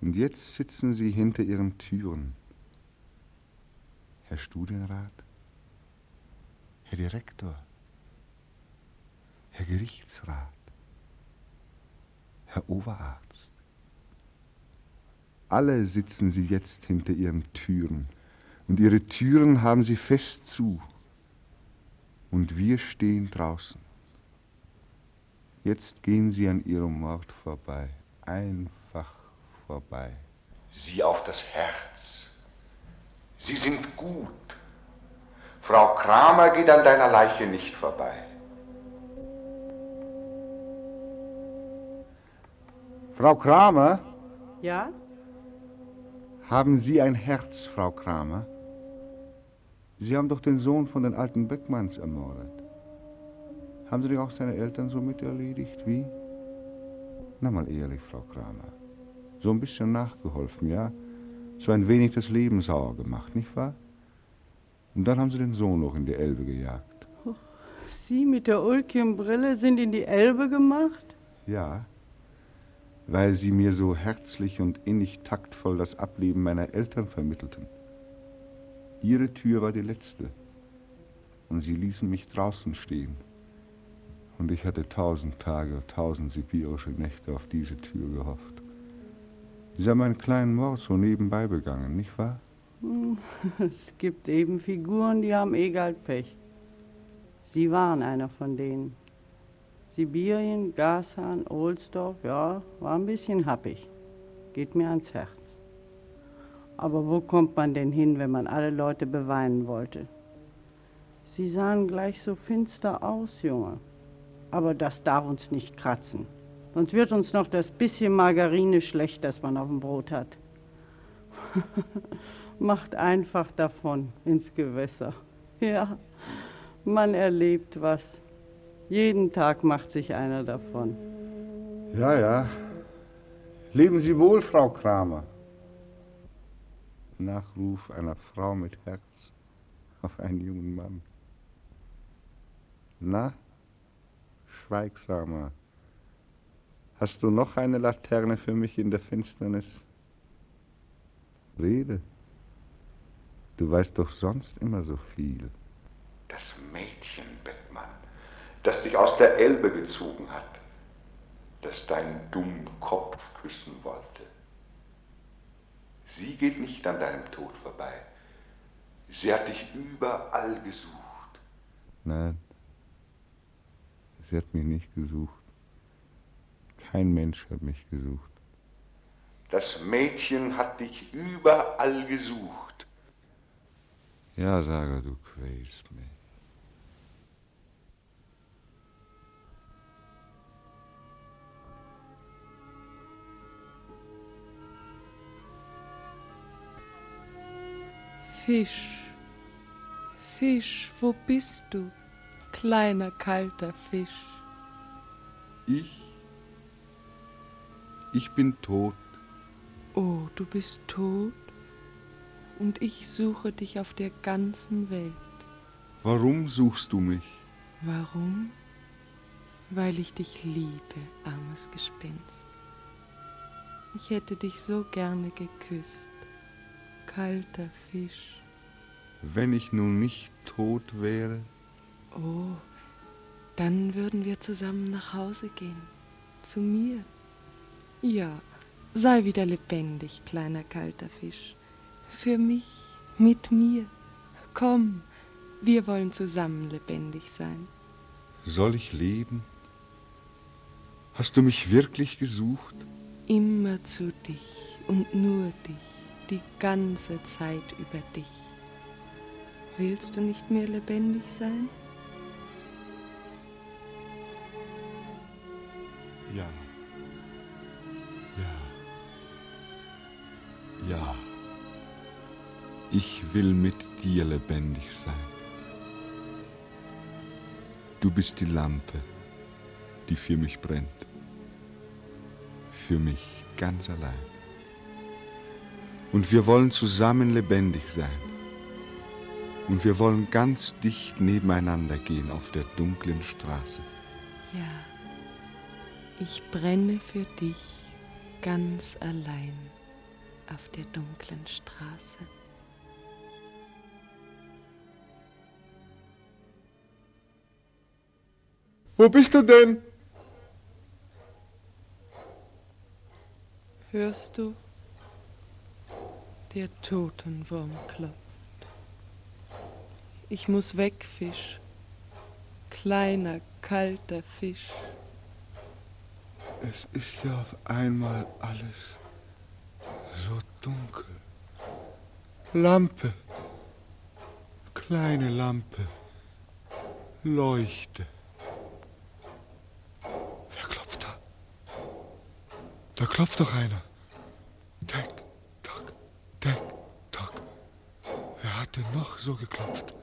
Und jetzt sitzen sie hinter ihren Türen. Herr Studienrat, Herr Direktor, Herr Gerichtsrat, Herr Oberarzt. Alle sitzen sie jetzt hinter ihren Türen und ihre Türen haben sie fest zu. Und wir stehen draußen. Jetzt gehen sie an ihrem Mord vorbei, einfach vorbei. Sieh auf das Herz. Sie sind gut. Frau Kramer geht an deiner Leiche nicht vorbei. Frau Kramer, Ja? Haben Sie ein Herz, Frau Kramer? Sie haben doch den Sohn von den alten Beckmanns ermordet. Haben Sie doch auch seine Eltern so miterledigt? Wie? Na mal ehrlich, Frau Kramer. So ein bisschen nachgeholfen, ja? So ein wenig das Leben sauer gemacht, nicht wahr? Und dann haben Sie den Sohn noch in die Elbe gejagt. Sie mit der Ulkien-Brille sind in die Elbe gemacht? Ja, weil Sie mir so herzlich und innig taktvoll das Ableben meiner Eltern vermittelten. Ihre Tür war die letzte. Und Sie ließen mich draußen stehen. Und ich hatte tausend Tage, tausend sibirische Nächte auf diese Tür gehofft. Sie haben einen kleinen Mord so nebenbei begangen, nicht wahr? Hm, Es gibt eben Figuren, die haben egal Pech. Sie waren einer von denen. Sibirien, Gashahn, Ohlsdorf, ja, war ein bisschen happig. Geht mir ans Herz. Aber wo kommt man denn hin, wenn man alle Leute beweinen wollte? Sie sahen gleich so finster aus, Junge. Aber das darf uns nicht kratzen. Sonst wird uns noch das bisschen Margarine schlecht, das man auf dem Brot hat. Macht einfach davon ins Gewässer. Ja, man erlebt was. Jeden Tag macht sich einer davon. Ja, ja. Leben Sie wohl, Frau Kramer. Nachruf einer Frau mit Herz auf einen jungen Mann. Na, Schweigsamer, hast du noch eine Laterne für mich in der Finsternis? Rede. Du weißt doch sonst immer so viel. Das Mädchen, Beckmann, das dich aus der Elbe gezogen hat, das deinen dummen Kopf küssen wollte. Sie geht nicht an deinem Tod vorbei. Sie hat dich überall gesucht. Nein, sie hat mich nicht gesucht. Kein Mensch hat mich gesucht. Das Mädchen hat dich überall gesucht. Ja, Sager, du quälst mich. Fisch, Fisch, wo bist du, kleiner kalter Fisch? Ich? Ich bin tot. Oh, du bist tot und ich suche dich auf der ganzen Welt. Warum suchst du mich? Warum? Weil ich dich liebe, armes Gespenst. Ich hätte dich so gerne geküsst, kalter Fisch. Wenn ich nun nicht tot wäre? Oh, dann würden wir zusammen nach Hause gehen. Zu mir. Ja, sei wieder lebendig, kleiner kalter Fisch. Für mich, mit mir. Komm, wir wollen zusammen lebendig sein. Soll ich leben? Hast du mich wirklich gesucht? Immer zu dich und nur dich, die ganze Zeit über dich. Willst du nicht mehr lebendig sein? Ja. Ja. Ja, ich will mit dir lebendig sein. Du bist die Lampe, die für mich brennt. Für mich ganz allein. Und wir wollen zusammen lebendig sein. Und wir wollen ganz dicht nebeneinander gehen auf der dunklen Straße. Ja, ich brenne für dich ganz allein auf der dunklen Straße. Wo bist du denn? Hörst du? Der Totenwurm klopft. Ich muss weg, Fisch. Kleiner, kalter Fisch. Es ist ja auf einmal alles so dunkel. Lampe, kleine Lampe, leuchte. Wer klopft da? Da klopft doch einer. Tick, tock, tick, tock. Wer hat denn noch so geklopft?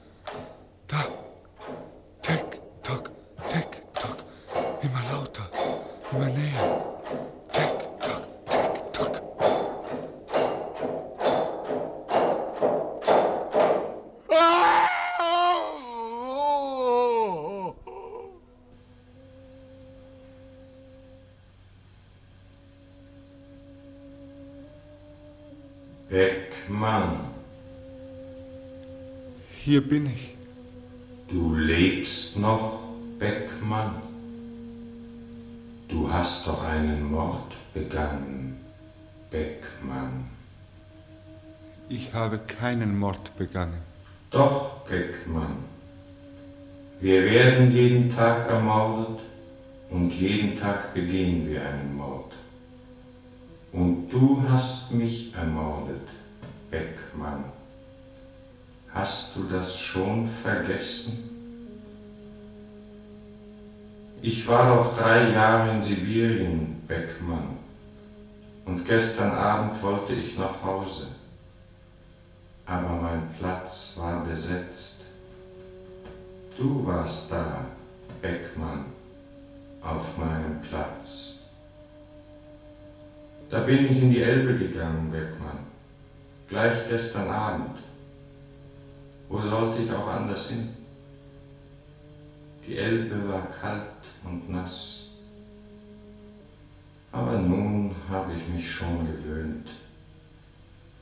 Da. Tick, tock, tick, tock. Immer lauter, immer näher. Tick, tock, tick, tock. Beckmann, Hier bin ich. Keinen Mord begangen. Doch, Beckmann. Wir werden jeden Tag ermordet und jeden Tag begehen wir einen Mord. Und du hast mich ermordet, Beckmann. Hast du das schon vergessen? Ich war doch drei Jahre in Sibirien, Beckmann. Und gestern Abend wollte ich nach Hause. Aber mein Platz war besetzt. Du warst da, Beckmann, auf meinem Platz. Da bin ich in die Elbe gegangen, Beckmann. Gleich gestern Abend. Wo sollte ich auch anders hin? Die Elbe war kalt und nass. Aber nun habe ich mich schon gewöhnt.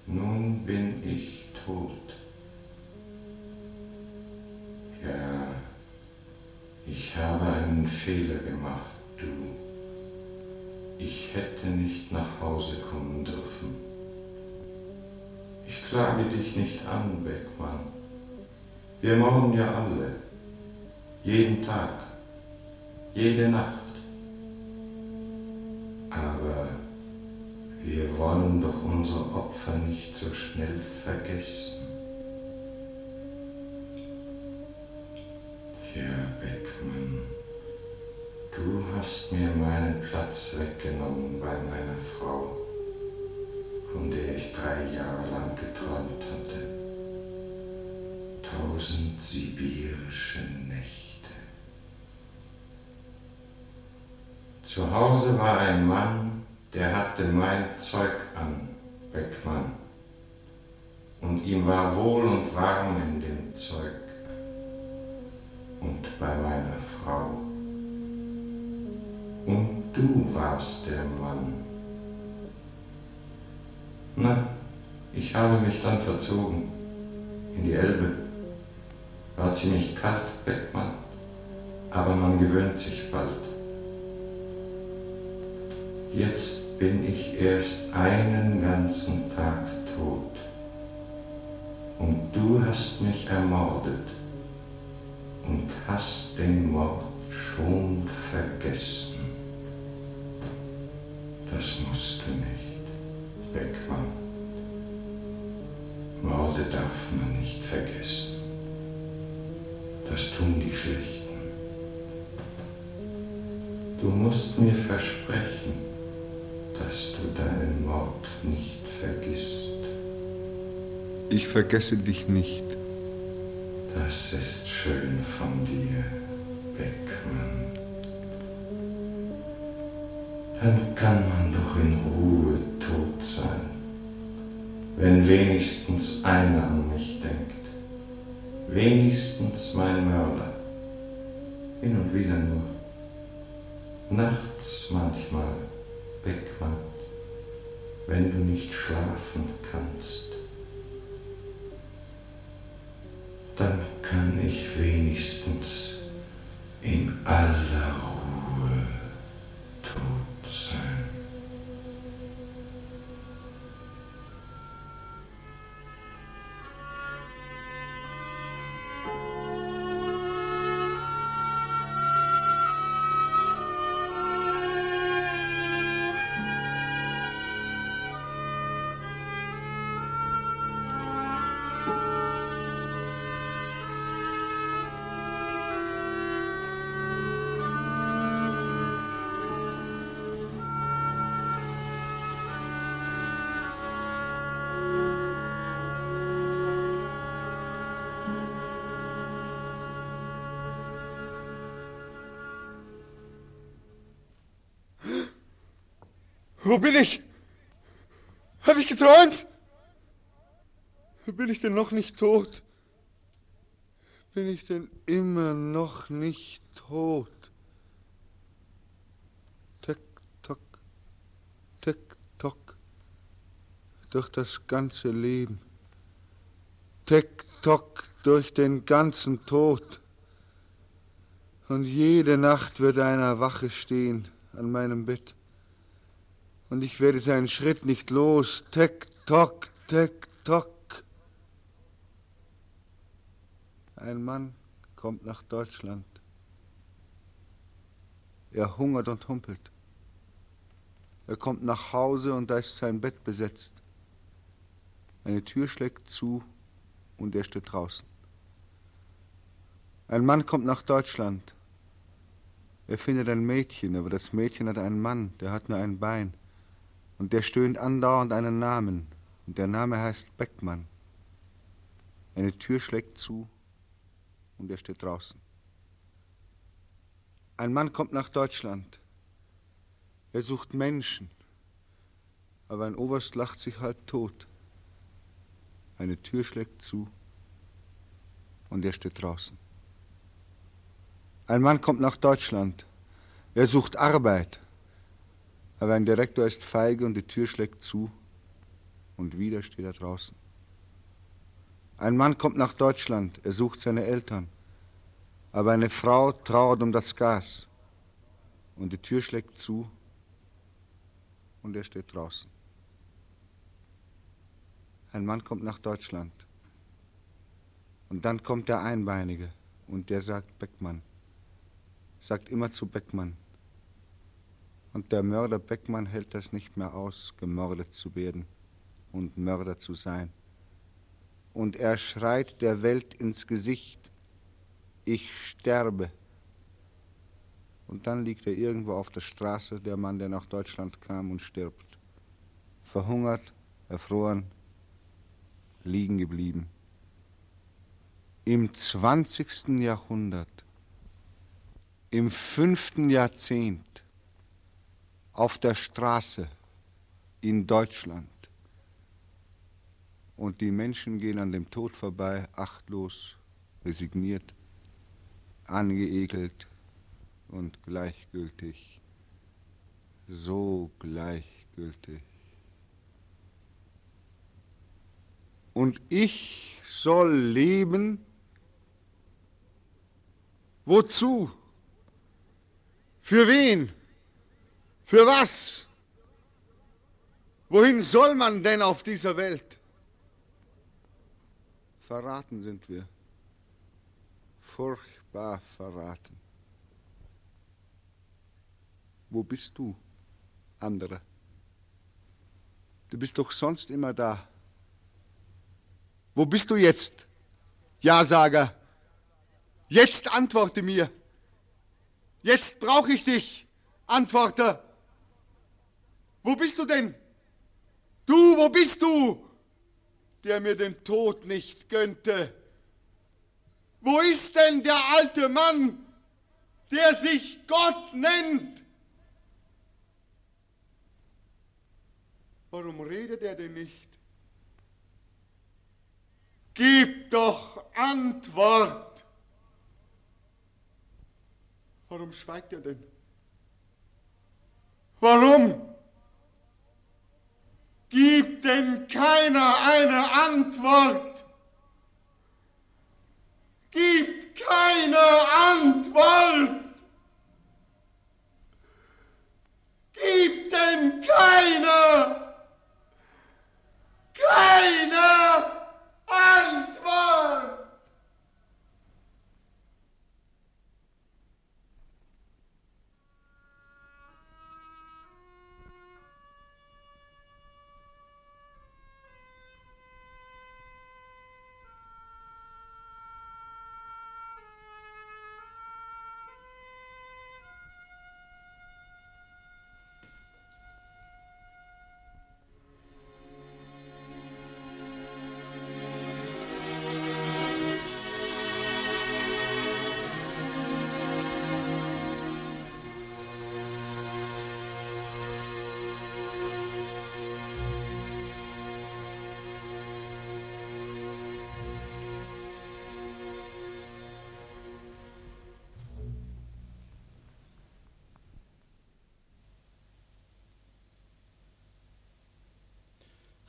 Nun bin ich tot. Ja, ich habe einen Fehler gemacht, du. Ich hätte nicht nach Hause kommen dürfen. Ich klage dich nicht an, Beckmann. Wir morden ja alle. Jeden Tag. Jede Nacht. Unsere Opfer nicht so schnell vergessen. Ja, Beckmann, du hast mir meinen Platz weggenommen bei meiner Frau, von der ich drei Jahre lang geträumt hatte. Tausend sibirische Nächte. Zu Hause war ein Mann, der hatte mein Zeug an, Beckmann. Und ihm war wohl und warm in dem Zeug. Und bei meiner Frau. Und du warst der Mann. Na, ich habe mich dann verzogen in die Elbe. War ziemlich kalt, Beckmann, aber man gewöhnt sich bald. Jetzt bin ich erst einen ganzen Tag tot. Und du hast mich ermordet und hast den Mord schon vergessen. Das musst du nicht, Beckmann. Morde darf man nicht vergessen. Das tun die Schlechten. Du musst mir versprechen, dass du deinen Mord nicht vergisst. Ich vergesse dich nicht. Das ist schön von dir, Beckmann. Dann kann man doch in Ruhe tot sein, wenn wenigstens einer an mich denkt. Wenigstens mein Mörder. Hin und wieder nur. Nachts manchmal, Beckmann, wenn du nicht schlafen kannst. Dann kann ich wenigstens in aller Ruhe Wo bin ich? Habe ich geträumt? Bin ich denn noch nicht tot? Bin ich denn immer noch nicht tot? Tick, tock, tick, tock, durch das ganze Leben. Tick, tock, durch den ganzen Tod. Und jede Nacht wird einer Wache stehen an meinem Bett und ich werde seinen Schritt nicht los. Tick, tock, tick, tock. Ein Mann kommt nach Deutschland. Er hungert und humpelt. Er kommt nach Hause und da ist sein Bett besetzt. Eine Tür schlägt zu und er steht draußen. Ein Mann kommt nach Deutschland. Er findet ein Mädchen, aber das Mädchen hat einen Mann, der hat nur ein Bein. Und der stöhnt andauernd einen Namen. Und der Name heißt Beckmann. Eine Tür schlägt zu und er steht draußen. Ein Mann kommt nach Deutschland. Er sucht Menschen. Aber ein Oberst lacht sich halb tot. Eine Tür schlägt zu und er steht draußen. Ein Mann kommt nach Deutschland. Er sucht Arbeit. Aber ein Direktor ist feige und die Tür schlägt zu. Und wieder steht er draußen. Ein Mann kommt nach Deutschland, er sucht seine Eltern. Aber eine Frau trauert um das Gas. Und die Tür schlägt zu. Und er steht draußen. Ein Mann kommt nach Deutschland. Und dann kommt der Einbeinige. Und der sagt Beckmann, sagt immer zu Beckmann, und der Mörder Beckmann hält das nicht mehr aus, gemordet zu werden und Mörder zu sein. Und er schreit der Welt ins Gesicht, ich sterbe. Und dann liegt er irgendwo auf der Straße, der Mann, der nach Deutschland kam und stirbt. Verhungert, erfroren, liegen geblieben. Im 20. Jahrhundert, im fünften Jahrzehnt, auf der Straße in Deutschland. Und die Menschen gehen an dem Tod vorbei, achtlos, resigniert, angeekelt und gleichgültig. So gleichgültig. Und ich soll leben? Wozu? Für wen? Für was? Wohin soll man denn auf dieser Welt? Verraten sind wir. Furchtbar verraten. Wo bist du, andere? Du bist doch sonst immer da. Wo bist du jetzt, Ja-Sager? Jetzt antworte mir. Jetzt brauche ich dich, Antworter. Wo bist du denn? Du, wo bist du? der mir den Tod nicht gönnte. Wo ist denn der alte Mann, der sich Gott nennt? Warum redet er denn nicht? Gib doch Antwort! Warum schweigt er denn? Warum? Gibt denn keiner eine Antwort? Gibt keine Antwort? Gibt denn keiner? Keine Antwort!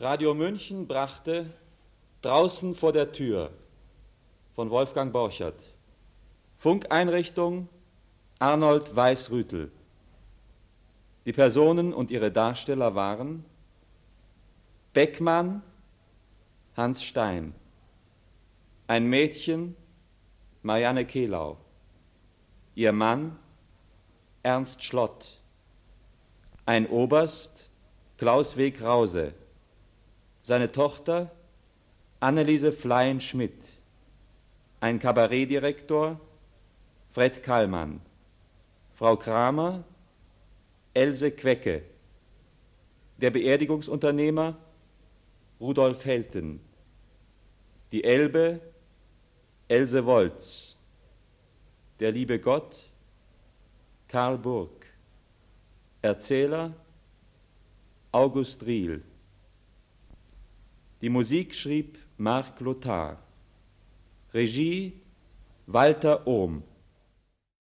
Radio München brachte Draußen vor der Tür von Wolfgang Borchert. Funkeinrichtung Arnold Weißrütel. Die Personen und ihre Darsteller waren Beckmann Hans Stein, ein Mädchen Marianne Kehlau, ihr Mann Ernst Schlott, ein Oberst Klaus W. Krause, seine Tochter Anneliese Fleien-Schmidt, ein Kabarettdirektor Fred Kallmann, Frau Kramer Else Quecke, der Beerdigungsunternehmer Rudolf Helten, die Elbe Else Wolz, der liebe Gott Karl Burg, Erzähler August Riel. Die Musik schrieb Marc Lothar. Regie Walter Ohm.